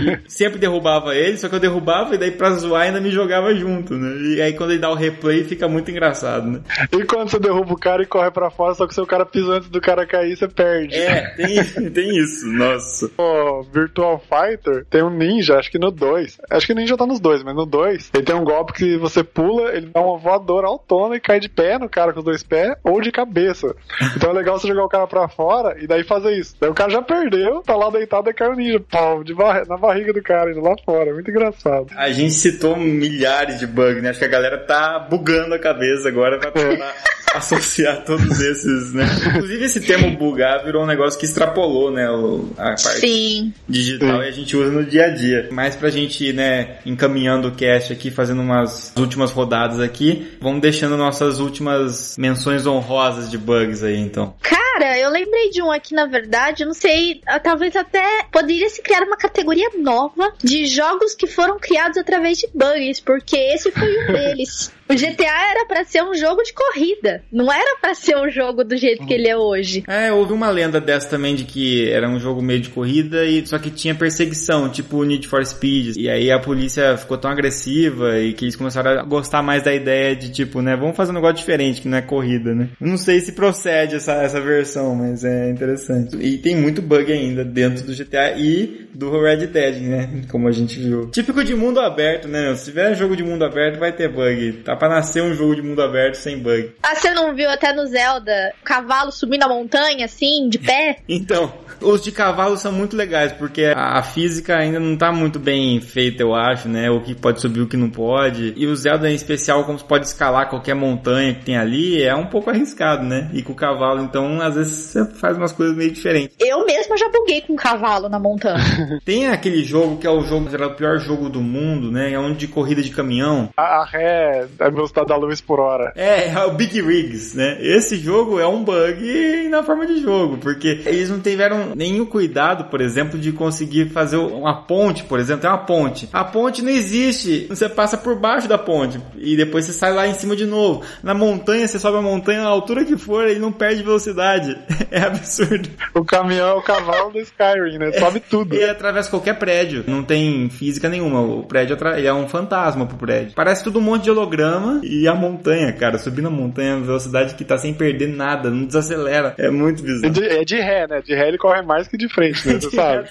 E sempre derrubava ele, só que eu derrubava e daí pra zoar ainda me jogava junto, né? E aí quando ele dá o replay fica muito engraçado, né? E quando você derruba o cara e corre pra fora, só que se o cara pisa antes do cara cair, você perde. É, tem, tem isso, nossa. O Virtual Fighter tem um ninja, acho que no 2. Acho que o ninja tá nos dois, mas no 2 ele tem um golpe que você pula, ele dá uma voadora autona e cai de pé no cara com os dois pés ou de cabeça. Então é legal você jogar o cara pra fora e daí fazer isso. Daí o cara já perdeu, tá lá deitado e cai o ninja, pau, de barri- na barriga do cara, indo lá fora. Muito engraçado. A gente citou milhares de bugs, né? Acho que a galera tá bugando a cabeça agora pra tentar associar todos esses, né? Inclusive esse termo bugar virou um negócio que extrapolou, né? o- a parte Sim. digital e a gente usa no dia a dia. Mas pra gente, ir, né, encaminhando o cast aqui, fazendo umas últimas rodadas aqui, vamos deixando nossas últimas menções honrosas de bugs aí, então. Cara, eu lembrei de um aqui, na verdade, eu não sei, ah, talvez até poderia se criar uma categoria nova de jogos que foram criados através de bugs, porque esse foi um deles. O GTA era pra ser um jogo de corrida, não era pra ser um jogo do jeito que ele é hoje. É, houve uma lenda dessa também de que era um jogo meio de corrida e só que tinha perseguição, tipo Need for Speed. E aí a polícia ficou tão agressiva e que eles começaram a gostar mais da ideia de tipo, né, vamos fazer um negócio diferente que não é corrida, né? Não sei se procede essa, essa versão, mas é interessante. E tem muito bug ainda dentro do GTA e do Red Dead, né? Como a gente viu. Típico de mundo aberto, né? Se tiver jogo de mundo aberto, vai ter bug. Tá pra nascer um jogo de mundo aberto sem bug. Ah, você não viu até no Zelda, o cavalo subindo a montanha, assim, de pé? Então, os de cavalo são muito legais, porque a física ainda não tá muito bem feita, eu acho, né? O que pode subir, o que não pode. E o Zelda em especial, como você pode escalar qualquer montanha que tem ali, é um pouco arriscado, né? E com o cavalo, então, às vezes você faz umas coisas meio diferentes. Eu mesma já buguei com um cavalo na montanha. Tem aquele jogo que é o jogo, será o pior jogo do mundo, né? É um de corrida de caminhão. A, a ré é a velocidade da luz por hora. É, é o Big Rigs, né? Esse jogo é um bug na forma de jogo, porque eles não tiveram nenhum cuidado, por exemplo, de conseguir fazer uma ponte, por exemplo, tem uma ponte. A ponte não existe, você passa por baixo da ponte e depois você sai lá em cima de novo. Na montanha, você sobe a montanha, a altura que for, ele não perde velocidade. É absurdo. O caminhão é o cavalo do Skyrim, né? Sobe tudo. Ele atravessa qualquer prédio. Não tem física nenhuma. O prédio é um fantasma pro prédio. Parece tudo um monte de holograma e a montanha, cara. Subindo a montanha, a velocidade que tá sem perder nada, não desacelera. É muito bizarro. É de, é de ré, né? De ré ele corre mais que de frente, né? Você sabe?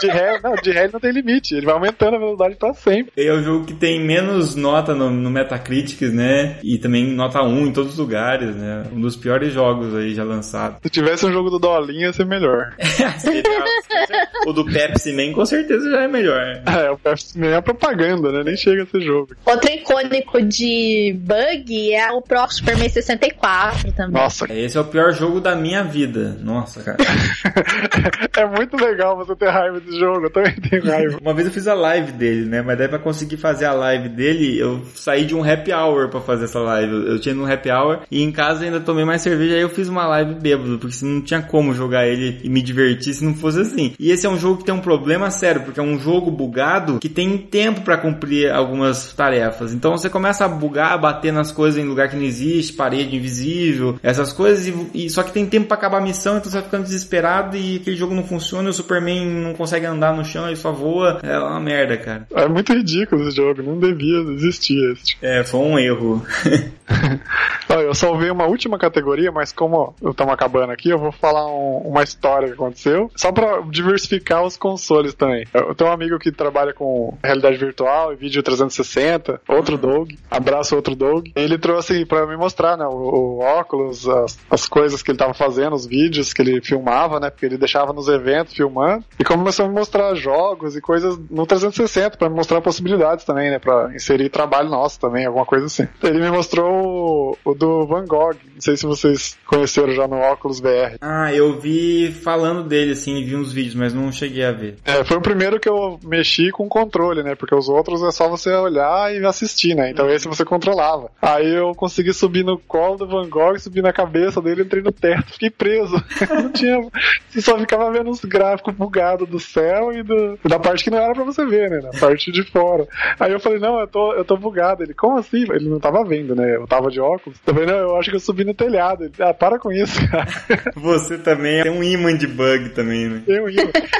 De ré, não, de ré ele não tem limite. Ele vai aumentando a velocidade pra sempre. É o jogo que tem menos nota no, no Metacritic, né? E também nota 1 em todos os lugares, né? Um dos piores jogos aí já lançado. Se tivesse um jogo do Dolinha, ia ser melhor. o do Pepsi Man com certeza já é melhor. É, o Pepsi Man é propaganda, né? Nem chega a ser jogo. Outro icônico de bug é o próprio Super Man 64 também. Nossa. Esse é o pior jogo da minha vida. Nossa, cara. é muito legal você ter raiva desse jogo. Eu também tenho raiva. Uma vez eu fiz a live dele, né? Mas daí pra conseguir fazer a live dele, eu saí de um happy hour pra fazer essa live. Eu tinha no happy hour e em casa ainda tomei mais cerveja. Aí eu fiz uma live bêbado, porque não tinha como jogar ele e me divertir se não fosse assim. E esse é um jogo que tem um problema sério, porque é um jogo bugado que tem tempo para cumprir algumas tarefas. Então você começa a bugar, bater nas coisas em lugar que não existe, parede invisível, essas coisas, e, e só que tem tempo para acabar a missão, então você vai ficando desesperado e aquele jogo não funciona, e o Superman não consegue andar no chão, ele só voa. É uma merda, cara. É muito ridículo esse jogo, não devia existir esse. É, foi um erro. eu salvei uma última categoria, mas como estamos acabando aqui, eu vou falar um, uma história que aconteceu, só para diversificar os consoles também. Eu tenho um amigo que trabalha com realidade virtual e vídeo 360, outro Doug, abraço outro Doug. Ele trouxe para me mostrar, né, o, o óculos, as, as, coisas que ele tava fazendo, os vídeos que ele filmava, né, porque ele deixava nos eventos filmando, e começou a me mostrar jogos e coisas no 360 para me mostrar possibilidades também, né, para inserir trabalho nosso também, alguma coisa assim. Ele me mostrou o, o do Van Gogh, não sei se vocês conheceram já no óculos VR. Ah, eu vi falando dele assim, vi uns vídeos, mas não cheguei a ver. É, foi o primeiro que eu mexi com controle, né? Porque os outros é só você olhar e assistir, né? Então esse você controlava. Aí eu consegui subir no colo do Van Gogh, subir na cabeça dele, entrei no teto, fiquei preso. não tinha. Você só ficava vendo os gráficos bugados do céu e do, da parte que não era pra você ver, né? Na parte de fora. Aí eu falei, não, eu tô, eu tô bugado. Ele, como assim? Ele não tava vendo, né? Eu tava de óculos. Eu falei, não, eu acho que eu subi no telhado. Ele, ah, para com isso, cara. Você também tem um imã de bug também, né? Tem um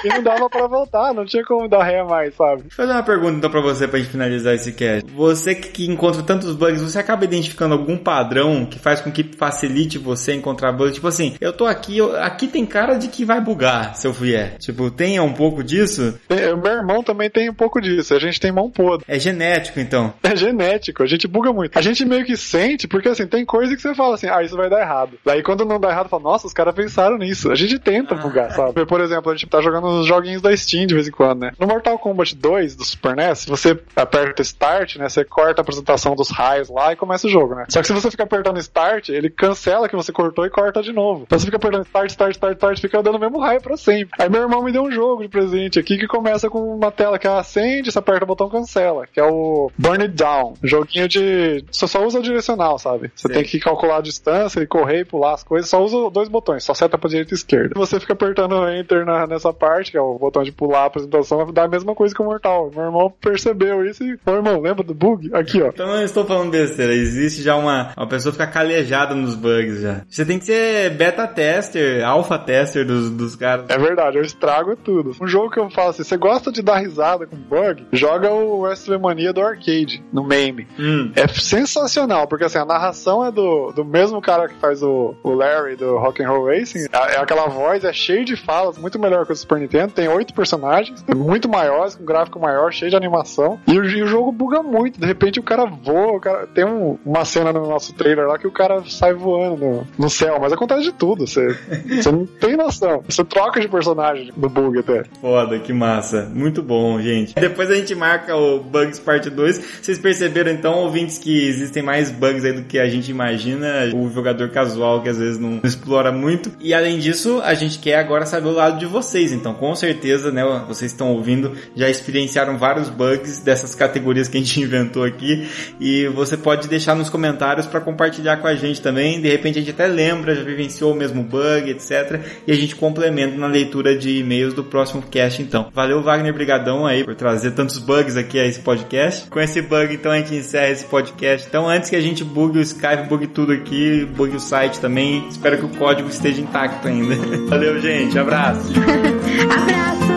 E não dava pra voltar, não tinha como dar ré mais, sabe? Deixa eu fazer uma pergunta então pra você pra gente finalizar esse cast. Você que encontra tantos bugs, você acaba identificando algum padrão que faz com que facilite você encontrar bugs? Tipo assim, eu tô aqui, eu, aqui tem cara de que vai bugar se eu vier. Tipo, tem um pouco disso? É, meu irmão também tem um pouco disso. A gente tem mão podre. É genético, então? É genético. A gente buga muito. A gente meio que sente, porque assim, tem coisa que você fala assim, ah, isso vai dar errado. Daí quando não dá errado, fala, nossa, os caras pensaram nisso. A gente tenta ah. bugar, sabe? Por exemplo, a gente tá jogando os joguinhos da Steam de vez em quando, né? No Mortal Kombat 2 do Super NES, você aperta Start, né? Você corta a apresentação dos raios lá e começa o jogo, né? Só que se você ficar apertando Start, ele cancela que você cortou e corta de novo. Então você fica apertando Start, Start, Start, Start, fica dando o mesmo raio pra sempre. Aí meu irmão me deu um jogo de presente aqui que começa com uma tela que acende, você aperta o botão cancela, que é o Burn It Down. Joguinho de. Você só usa o direcional, sabe? Você Sim. tem que calcular a distância e correr e pular as coisas, só usa dois botões, só seta pra direita e esquerda. Você fica apertando Enter na, nessa parte, que é o botão de pular a apresentação, dá a mesma coisa que o Mortal. Meu irmão percebeu isso e. Meu irmão, lembra do bug? Aqui, ó. Então não estou falando besteira, existe já uma. Uma pessoa fica calejada nos bugs já. Você tem que ser beta tester, alpha tester dos, dos caras. É verdade, eu estrago tudo. Um jogo que eu falo assim, você gosta de dar risada com bug? Joga o WrestleMania do arcade, no MAME. Hum. É sensacional, porque assim, a narração é do, do mesmo cara que faz o, o Larry do Rock and Roll Racing. É, é aquela voz, é cheio de falas, muito melhor que o Super Nintendo. Tem oito personagens, muito maiores, com gráfico maior, cheio de animação. E o, e o jogo buga muito. De repente o cara voa, o cara... tem um, uma cena no nosso trailer lá que o cara sai voando no, no céu, mas acontece de tudo. Você, você não tem noção. Você troca de personagem no bug até. Foda, que massa. Muito bom, gente. Depois a gente marca o Bugs Parte 2. Vocês perceberam então, ouvintes, que existem mais bugs aí do que a gente imagina. O jogador casual que às vezes não explora muito. E além disso, a gente quer agora saber o lado de vocês. Então, com certeza, né, vocês estão ouvindo, já experienciaram vários bugs dessas categorias que a gente inventou aqui. E você pode deixar nos comentários para compartilhar com a gente também. De repente a gente até lembra, já vivenciou o mesmo bug, etc. E a gente complementa na leitura de e-mails do próximo cast, então. Valeu, Wagner Brigadão aí por trazer tantos bugs aqui a esse podcast. Com esse bug, então, a gente encerra esse podcast. Então, antes que a gente bugue o Skype bugue tudo aqui, bugue o site também. Espero que o código esteja intacto ainda. Valeu, gente. Abraço. Abraço!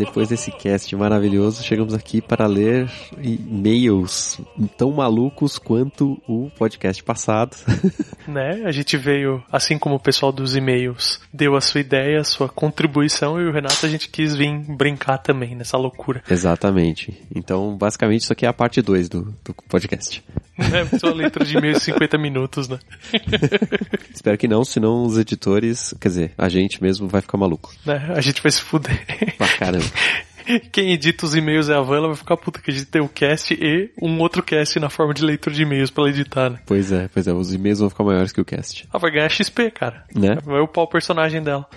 Depois desse cast maravilhoso, chegamos aqui para ler e-mails tão malucos quanto o podcast passado. né? A gente veio, assim como o pessoal dos e-mails deu a sua ideia, a sua contribuição, e o Renato a gente quis vir brincar também nessa loucura. Exatamente. Então, basicamente, isso aqui é a parte 2 do, do podcast. Né? Só letra de de 50 minutos, né? Espero que não, senão os editores, quer dizer, a gente mesmo vai ficar maluco. né? A gente vai se fuder. Pra caramba. Quem edita os e-mails é a Van, ela vai ficar puta que a gente tem o cast e um outro cast na forma de leitura de e-mails pra ela editar, né? Pois é, pois é, os e-mails vão ficar maiores que o cast. Ela vai ganhar XP, cara. Né? Vai upar o personagem dela.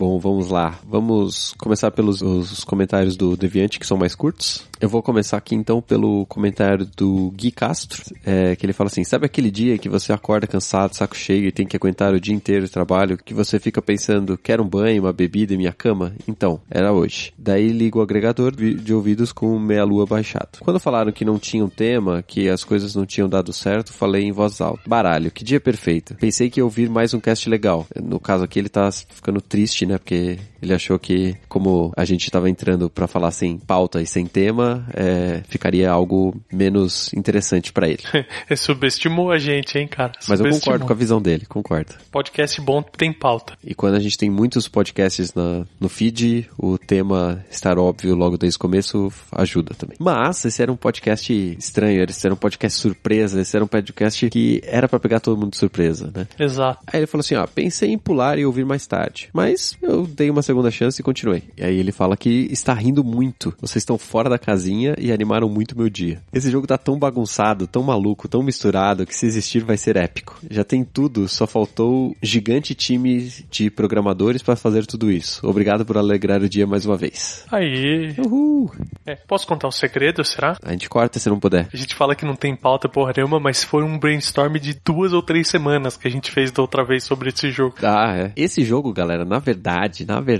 Bom, vamos lá. Vamos começar pelos os comentários do Deviante, que são mais curtos. Eu vou começar aqui então pelo comentário do Gui Castro, é, que ele fala assim: Sabe aquele dia que você acorda cansado, saco cheio e tem que aguentar o dia inteiro de trabalho, que você fica pensando, quero um banho, uma bebida e minha cama? Então, era hoje. Daí ligo o agregador de ouvidos com meia lua baixado. Quando falaram que não tinha um tema, que as coisas não tinham dado certo, falei em voz alta. Baralho, que dia perfeito. Pensei que ia ouvir mais um cast legal. No caso aqui ele tá ficando triste, né? Porque ele achou que, como a gente tava entrando pra falar sem pauta e sem tema, é, ficaria algo menos interessante pra ele. Subestimou a gente, hein, cara? Mas eu concordo com a visão dele, concordo. Podcast bom tem pauta. E quando a gente tem muitos podcasts na, no feed, o tema estar óbvio logo desde o começo ajuda também. Mas esse era um podcast estranho, esse era um podcast surpresa, esse era um podcast que era pra pegar todo mundo de surpresa, né? Exato. Aí ele falou assim, ó, pensei em pular e ouvir mais tarde, mas eu dei uma segunda chance e continuei. E aí ele fala que está rindo muito. Vocês estão fora da casinha e animaram muito meu dia. Esse jogo tá tão bagunçado, tão maluco, tão misturado que se existir vai ser épico. Já tem tudo, só faltou gigante time de programadores para fazer tudo isso. Obrigado por alegrar o dia mais uma vez. Aí. Uhul! É, posso contar um segredo, será? A gente corta se não puder. A gente fala que não tem pauta porra nenhuma, mas foi um brainstorm de duas ou três semanas que a gente fez da outra vez sobre esse jogo. Ah, é. Esse jogo, galera, na verdade, na verdade,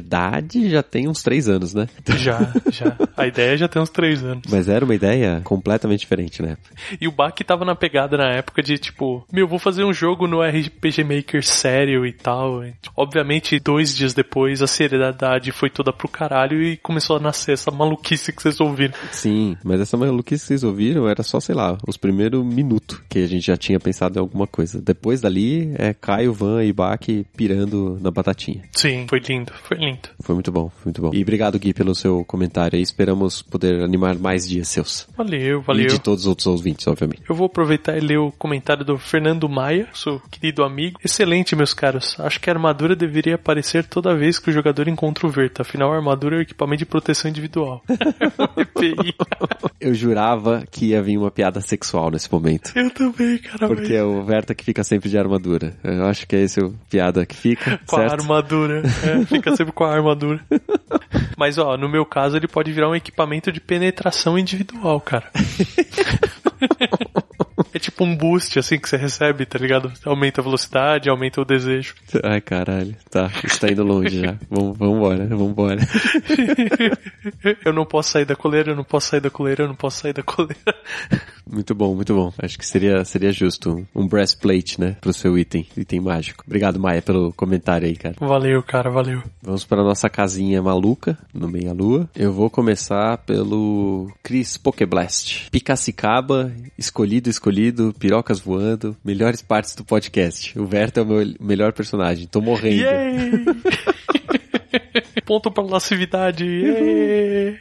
já tem uns três anos, né? Já, já. A ideia já tem uns três anos. Mas era uma ideia completamente diferente, né? E o Bach tava na pegada na época de tipo, meu, vou fazer um jogo no RPG Maker sério e tal. Obviamente, dois dias depois, a seriedade foi toda pro caralho e começou a nascer essa maluquice que vocês ouviram. Sim, mas essa maluquice que vocês ouviram era só, sei lá, os primeiros minutos que a gente já tinha pensado em alguma coisa. Depois dali, é Caio, Van e Bach pirando na batatinha. Sim, foi lindo, foi lindo. Foi muito bom, foi muito bom. E obrigado, Gui, pelo seu comentário aí. Esperamos poder animar mais dias seus. Valeu, E valeu. de todos os outros ouvintes, obviamente. Eu vou aproveitar e ler o comentário do Fernando Maia, seu querido amigo. Excelente, meus caros. Acho que a armadura deveria aparecer toda vez que o jogador encontra o Verta. Afinal, a armadura é o equipamento de proteção individual. Eu jurava que ia vir uma piada sexual nesse momento. Eu também, cara. Porque é o Verta que fica sempre de armadura. Eu acho que é esse o piada que fica, Com a certo? armadura. É, fica sempre com a armadura. Mas, ó, no meu caso, ele pode virar um equipamento de penetração individual, cara. É tipo um boost, assim, que você recebe, tá ligado? Aumenta a velocidade, aumenta o desejo. Ai, caralho. Tá, isso tá indo longe já. Vamos, vambora, vambora. Eu não posso sair da coleira, eu não posso sair da coleira, eu não posso sair da coleira. Muito bom, muito bom. Acho que seria, seria justo um, breastplate, né? Pro seu item, item mágico. Obrigado, Maia, pelo comentário aí, cara. Valeu, cara, valeu. Vamos para nossa casinha maluca, no meia-lua. Eu vou começar pelo Chris Pokeblast. Picacicaba, escolhido, escolhido, pirocas voando, melhores partes do podcast. O Verto é o meu melhor personagem. Tô morrendo. Ponto pra lascividade.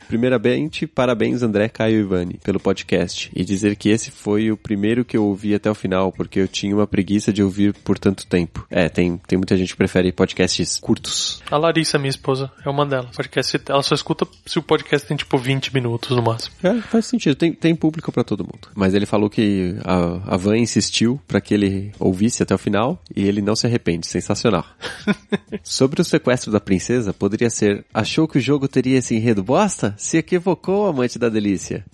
Primeiramente, parabéns André, Caio e Ivani pelo podcast e dizer que esse foi o primeiro que eu ouvi até o final porque eu tinha uma preguiça de ouvir por tanto tempo. É, tem, tem muita gente que prefere podcasts curtos. A Larissa, minha esposa, é uma delas. Podcast, ela só escuta se o podcast tem tipo 20 minutos no máximo. É, faz sentido, tem, tem público pra todo mundo. Mas ele falou que a, a Van insistiu pra que ele ouvisse até o final e ele não se arrepende. Sensacional. Sobre o sequestro da princesa, poderia ser: achou que o jogo teria esse enredo bosta? Se equivocou, amante da delícia.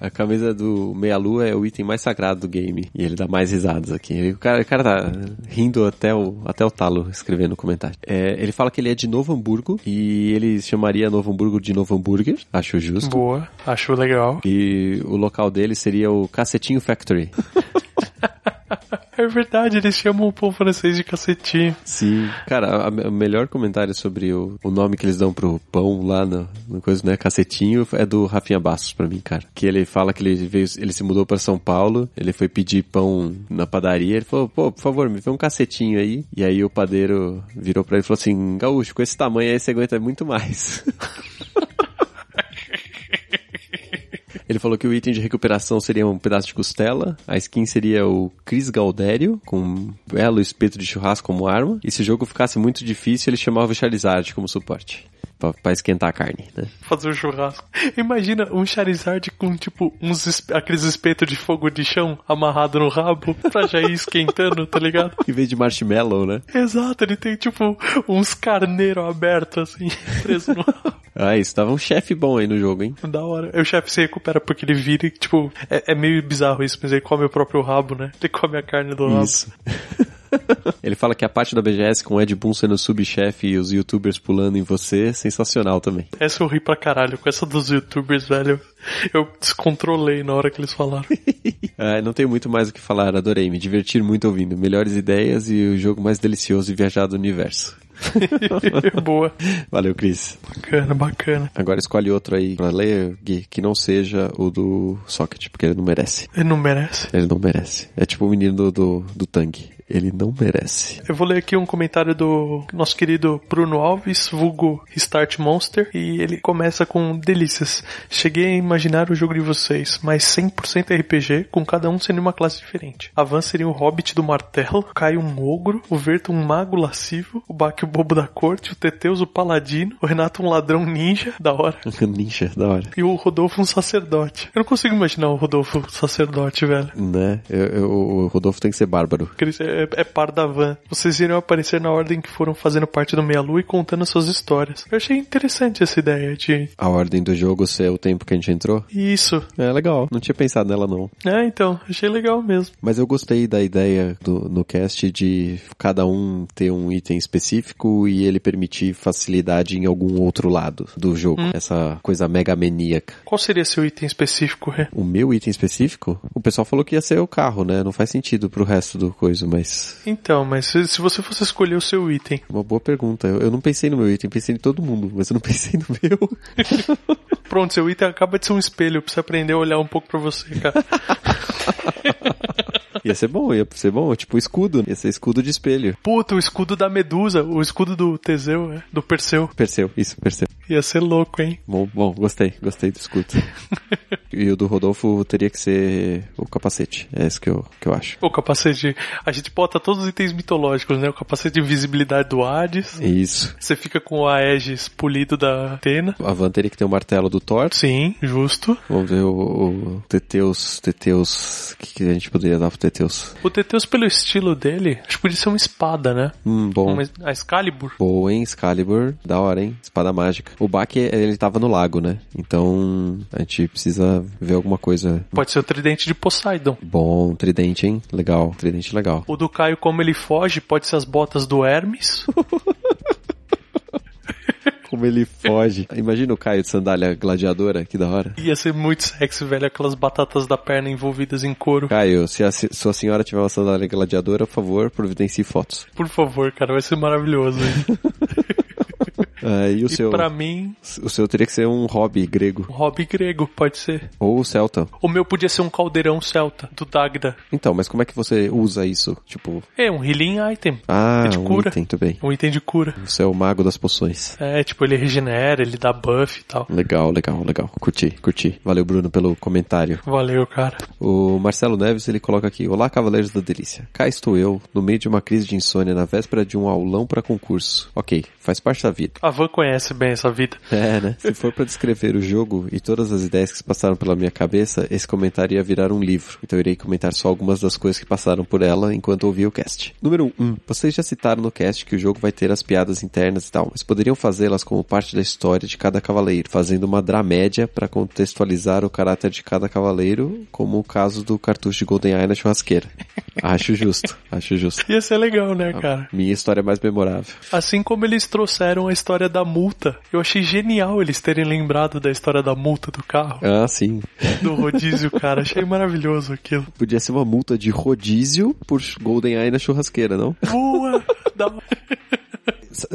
A camisa do Meia Lua é o item mais sagrado do game. E ele dá mais risadas aqui. O cara, o cara tá rindo até o, até o talo escrevendo no comentário. É, ele fala que ele é de Novo Hamburgo e ele chamaria Novo Hamburgo de Novo Hambúrguer. Acho justo. Boa, acho legal. E o local dele seria o Cacetinho Factory. É verdade, eles chamam o povo francês de cacetinho. Sim. Cara, o melhor comentário sobre o, o nome que eles dão pro pão lá no coisa, né? Cacetinho, é do Rafinha Bastos pra mim, cara. Que ele fala que ele veio, ele se mudou pra São Paulo, ele foi pedir pão na padaria, ele falou, pô, por favor, me vê um cacetinho aí. E aí o padeiro virou pra ele e falou assim, gaúcho, com esse tamanho aí você aguenta muito mais. Ele falou que o item de recuperação seria um pedaço de costela, a skin seria o Chris Galdério, com um belo espeto de churrasco como arma, e se o jogo ficasse muito difícil, ele chamava o Charizard como suporte. Pra, pra esquentar a carne, né? Fazer um churrasco. Imagina um Charizard com, tipo, uns es- aqueles espetos de fogo de chão amarrado no rabo pra já ir esquentando, tá ligado? Em vez de marshmallow, né? Exato, ele tem, tipo, uns carneiros abertos, assim, preso no rabo. Ah, isso dava um chefe bom aí no jogo, hein? Da hora. O chefe se recupera porque ele vira e, tipo, é, é meio bizarro isso, mas ele come o próprio rabo, né? Ele come a carne do rabo. Ele fala que a parte da BGS com o Ed Boon sendo subchefe e os youtubers pulando em você, é sensacional também. Essa eu ri pra caralho. Com essa dos youtubers, velho, eu descontrolei na hora que eles falaram. Ah, não tenho muito mais o que falar, adorei, me divertir muito ouvindo. Melhores ideias e o jogo mais delicioso e viajado do universo. Boa. Valeu, Cris. Bacana, bacana. Agora escolhe outro aí pra ler, Gui, que não seja o do Socket, porque ele não merece. Ele não merece. Ele não merece. É tipo o menino do, do, do Tang. Ele não merece. Eu vou ler aqui um comentário do nosso querido Bruno Alves, vulgo Start Monster, e ele começa com delícias. Cheguei a imaginar o jogo de vocês, mas 100% RPG, com cada um sendo uma classe diferente. A Van seria o Hobbit do Martelo, o Caio um ogro, o Verto um mago lascivo, o Bak o bobo da corte, o Teteus o paladino, o Renato um ladrão ninja, da hora, Ninja, da hora. e o Rodolfo um sacerdote. Eu não consigo imaginar o Rodolfo sacerdote, velho. Né? Eu, eu- o Rodolfo tem que ser bárbaro. Porque eles- É, é par da van. Vocês iriam aparecer na ordem que foram fazendo parte do Meia Lua e contando suas histórias. Eu achei interessante essa ideia de. A ordem do jogo ser o tempo que a gente entrou. Isso. É legal. Não tinha pensado nela, não. É, então, achei legal mesmo. Mas eu gostei da ideia do, no cast de cada um ter um item específico e ele permitir facilidade em algum outro lado do jogo. Essa coisa mega maníaca. Qual seria seu item específico, Rê? O meu item específico? O pessoal falou que ia ser o carro, né? Não faz sentido pro resto do coisa, mas. Então, mas se, se você fosse escolher o seu item, Uma boa pergunta. Eu, eu não pensei no meu item, pensei em todo mundo, mas eu não pensei no meu. pronto, seu item acaba de ser um espelho pra você aprender a olhar um pouco pra você, cara. Ia ser bom, ia ser bom. Tipo escudo. Ia ser escudo de espelho. Puta, o escudo da Medusa, o escudo do Teseu, é, do Perseu. Perseu, isso, Perseu. Ia ser louco, hein? Bom, bom, gostei, gostei do escudo. e o do Rodolfo teria que ser o capacete. É isso que eu, que eu acho. O capacete. A gente bota todos os itens mitológicos, né? O capacete de invisibilidade do Hades. Isso. Você fica com o Aegis polido da Atena. A Van teria que ter o martelo do Thor. Sim, justo. Vamos ver o, o Teteus, Teteus, o que, que a gente poderia dar pro Teteus? O Teteus, pelo estilo dele, acho que podia ser uma espada, né? Hum, bom. Uma, a Excalibur. Boa, hein? Excalibur, da hora, hein? Espada mágica. O Bak, ele tava no lago, né? Então, a gente precisa ver alguma coisa. Pode ser o tridente de Poseidon. Bom, tridente, hein? Legal, tridente legal. O do Caio, como ele foge, pode ser as botas do Hermes. Como ele foge. Imagina o Caio de sandália gladiadora, que da hora. Ia ser muito sexy, velho, aquelas batatas da perna envolvidas em couro. Caio, se a se- sua senhora tiver uma sandália gladiadora, por favor, providencie fotos. Por favor, cara, vai ser maravilhoso. Ah, e o E seu? pra mim, O seu teria que ser um hobby grego. um hobby grego, pode ser. Ou celta. O meu podia ser um caldeirão celta, do Dagda. Então, mas como é que você usa isso? Tipo, É, um healing item. ah, É de um cura. item, tudo bem. Um item de cura. Você é o mago das poções. É, tipo, ele regenera, ele dá buff e tal. Legal, legal, legal. Curti, curti. Valeu, Bruno, pelo comentário. Valeu, cara. O Marcelo Neves, ele coloca aqui: Olá, Cavaleiros da Delícia. Cá estou eu, no meio de uma crise de insônia na véspera de um aulão para concurso. Ok, faz parte da vida. A Van conhece bem essa vida. É, né? Se for pra descrever o jogo e todas as ideias que passaram pela minha cabeça, esse comentário ia virar um livro. Então eu irei comentar só algumas das coisas que passaram por ela enquanto ouvia o cast. Número 1. Um, vocês já citaram no cast que o jogo vai ter as piadas internas e tal, mas poderiam fazê-las como parte da história de cada cavaleiro, fazendo uma dramédia para contextualizar o caráter de cada cavaleiro, como o caso do cartucho de GoldenEye na churrasqueira. Acho justo, acho justo. Ia ser legal, né, cara? Minha história mais memorável. Assim como eles trouxeram a história da multa. Eu achei genial eles terem lembrado da história da multa do carro, Ah, sim. do rodízio, cara. Achei maravilhoso aquilo. Podia ser uma multa de rodízio por GoldenEye na churrasqueira, não? Boa! Da...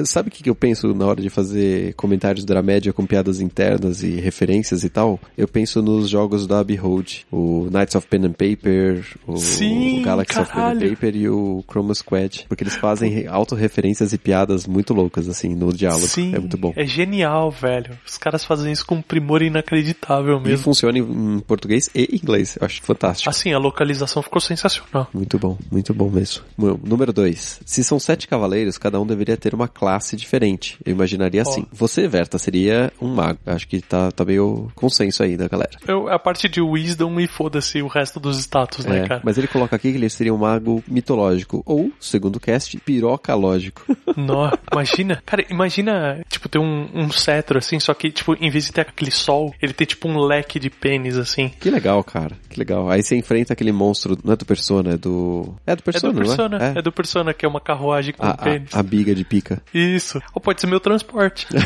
Sabe o que eu penso na hora de fazer comentários da média com piadas internas e referências e tal? Eu penso nos jogos da Behold, o Knights of Pen and Paper, o, Sim, o Galaxy of Pen and caralho. Paper e o Chroma Squad, porque eles fazem re- autorreferências e piadas muito loucas assim no diálogo. Sim, é muito bom. É genial, velho. Os caras fazem isso com um primor inacreditável E mesmo. funciona em português e inglês. Eu acho fantástico. Assim, a localização ficou sensacional. Muito bom, muito bom mesmo. Número 2. Se são sete cavaleiros, cada um deveria ter uma classe diferente. Eu imaginaria assim. Você, Verta, seria um mago. Acho que tá, tá meio consenso aí da galera. Eu, a parte de Wisdom e foda-se o resto dos status, né, É, cara? mas ele coloca aqui que ele seria um mago mitológico. Ou, segundo o cast, pirocalógico. Nó, imagina, cara, imagina, tipo, ter um, um cetro assim, só que, tipo, em vez de ter aquele sol, ele tem tipo um leque de pênis, assim. que legal, cara. Que legal. Aí você enfrenta aquele monstro, não é do Persona, é do... É do É Persona, do Persona, não é? é. do Persona, que é uma carruagem com A, pênis. a, a biga de pica. Isso. Ou pode ser meu transporte.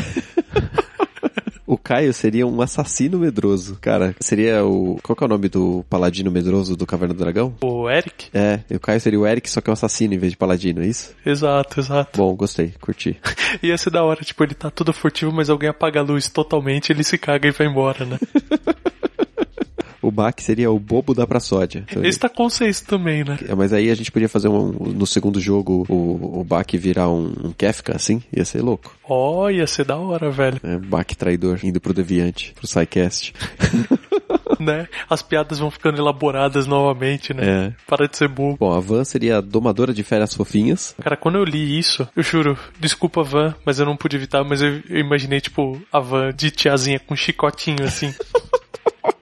O Caio seria um assassino medroso. Cara, seria o... Qual que é o nome do paladino medroso do Caverna do Dragão? o Eric? É, e o Caio seria o Eric, só que é um assassino em vez de paladino, é isso? Exato, exato. Bom, gostei, curti. Ia ser da hora, tipo, ele tá todo furtivo, mas alguém apaga a luz totalmente, ele se caga e vai embora, né? O Bach seria o bobo da praçódia. Esse tá consenso também, né? É, Mas aí a gente podia fazer um, no segundo jogo o, o Bach virar um, um Kefka, assim, ia ser louco. Ó, ia ser da hora, velho. É, Bach traidor, indo pro Deviante, pro Psycast. né? As piadas vão ficando elaboradas novamente, né? É. Para de ser bobo. Bom, a Van seria a domadora de férias fofinhas. Cara, quando eu li isso, eu juro, desculpa Van, mas eu não pude evitar, mas eu, eu imaginei, tipo, a Van de tiazinha com um chicotinho assim.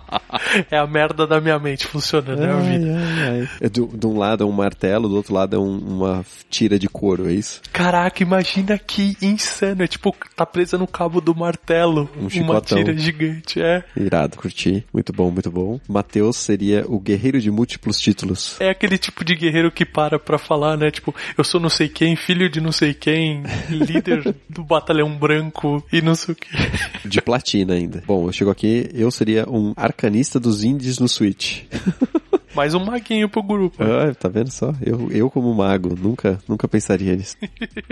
é a merda da minha mente funcionando, é a vida. ai, ai. É do, de um lado é um martelo, do outro lado é um- uma tira de couro, é isso? Caraca, imagina que insano. É tipo, tá presa no cabo do martelo. Um uma tira gigante, é. Irado, curti. Muito bom, muito bom. Matheus seria o guerreiro de múltiplos títulos. É aquele tipo de guerreiro que para pra falar, né? Tipo, eu sou não sei quem, filho de não sei quem, líder do batalhão branco e não sei o que. De platina ainda. Bom, eu chego aqui, eu seria um arcanista dos indies no Switch. Mais um maguinho pro grupo. Ah, tá vendo só? Eu, eu como mago, nunca, nunca pensaria nisso.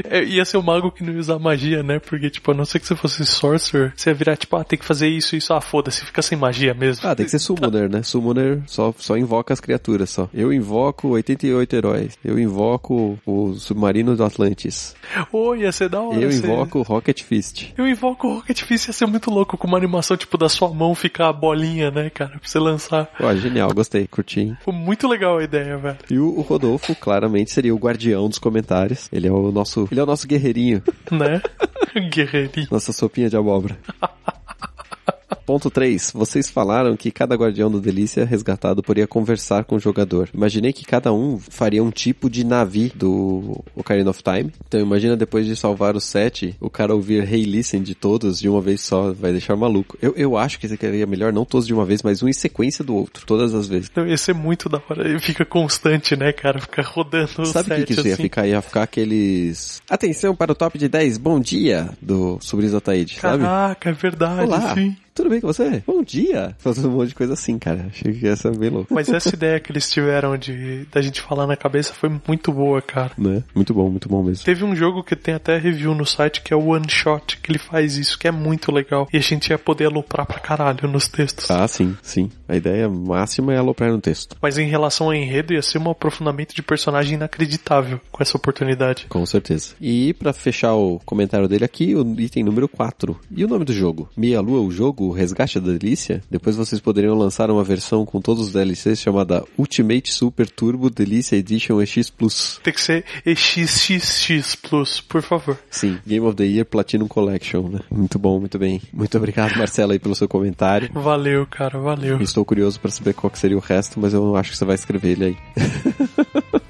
É, ia ser o mago que não ia usar magia, né? Porque, tipo, a não ser que você fosse sorcerer, você ia virar, tipo, ah, tem que fazer isso, isso, ah, foda-se, fica sem magia mesmo. Ah, tem que ser summoner, né? Summoner só, só invoca as criaturas só. Eu invoco 88 heróis. Eu invoco o submarino do Atlantis. Ô, ia ser da hora. Eu invoco o Rocket Fist. Eu invoco o Rocket Fist, ia ser muito louco com uma animação, tipo, da sua mão ficar a bolinha, né, cara? Pra você lançar. Ó, genial, gostei, curti. Hein? Foi muito legal a ideia, velho. E o, o Rodolfo, claramente, seria o guardião dos comentários. Ele é o nosso, ele é o nosso guerreirinho, Né? Guerreirinho. nossa sopinha de abóbora. Ponto 3. Vocês falaram que cada guardião do Delícia resgatado poderia conversar com o jogador. Imaginei que cada um faria um tipo de navi do Ocarina of Time. Então imagina depois de salvar os sete, o cara ouvir Hey Listen de todos de uma vez só. Vai deixar maluco. Eu, eu acho que seria melhor não todos de uma vez, mas um em sequência do outro. Todas as vezes. Então, ia ser muito da hora. Ele fica constante, né, cara? Fica rodando o Sabe o que, set, que isso ia assim. ficar? Ia ficar aqueles... Atenção para o top de 10, bom dia, do Sobrinhos da Taíde, sabe? Caraca, é verdade, Olá, sim. tudo bem com você? Bom dia! Fazendo um monte de coisa assim, cara. Achei que ia ser bem louco. Mas essa ideia que eles tiveram de da gente falar na cabeça foi muito boa, cara. Né? Muito bom, muito bom mesmo. Teve um jogo que tem até review no site que é o One Shot, que ele faz isso, que é muito legal. E a gente ia poder aloprar pra caralho nos textos. Ah, sim, sim. A ideia máxima é aloprar no texto. Mas em relação ao enredo, ia ser um aprofundamento de personagem inacreditável com essa oportunidade. Com certeza. E pra fechar o comentário dele aqui, o item número 4. E o nome do jogo? Meia Lua, o jogo, o Resgate da Delícia? Depois vocês poderiam lançar uma versão com todos os DLCs chamada Ultimate Super Turbo Delícia Edition EX Plus. Tem que ser EXXX Plus, por favor. Sim, Game of the Year Platinum Collection, né? Muito bom, muito bem. Muito obrigado, Marcelo, aí pelo seu comentário. Valeu, cara, valeu. Estou curioso para saber qual que seria o resto, mas eu acho que você vai escrever ele aí.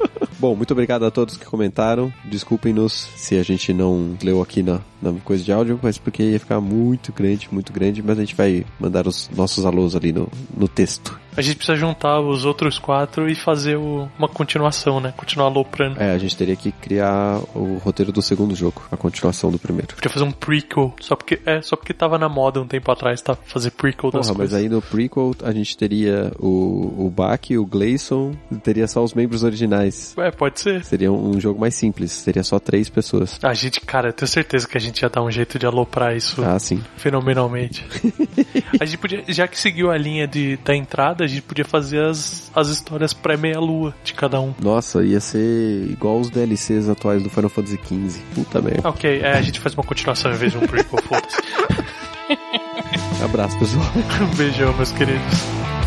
Bom, muito obrigado a todos que comentaram. Desculpem-nos se a gente não leu aqui na, na coisa de áudio, mas porque ia ficar muito grande, muito grande, mas a gente vai mandar os nossos alôs ali no, no texto. A gente precisa juntar os outros quatro e fazer o- uma continuação, né? Continuar aloprando. É, a gente teria que criar o roteiro do segundo jogo, a continuação do primeiro. Podia fazer um prequel, só porque é, só porque tava na moda um tempo atrás, tá? Fazer prequel das Porra, mas coisas. aí no prequel a gente teria o, o Bach, o Gleison, teria só os membros originais. É, pode ser. Seria um jogo mais simples, seria só três pessoas. A gente, cara, eu tenho certeza que a gente ia dar um jeito de aloprar isso Ah, sim. fenomenalmente. a gente podia, já que seguiu a linha de, da entrada, a gente podia fazer as, as histórias pré-meia-lua de cada um. Nossa, ia ser igual os DLCs atuais do Final Fantasy XV. Puta merda. Ok, é, a gente faz uma continuação em vez de um prequel, foda-se. Abraço, pessoal. Um beijão, meus queridos.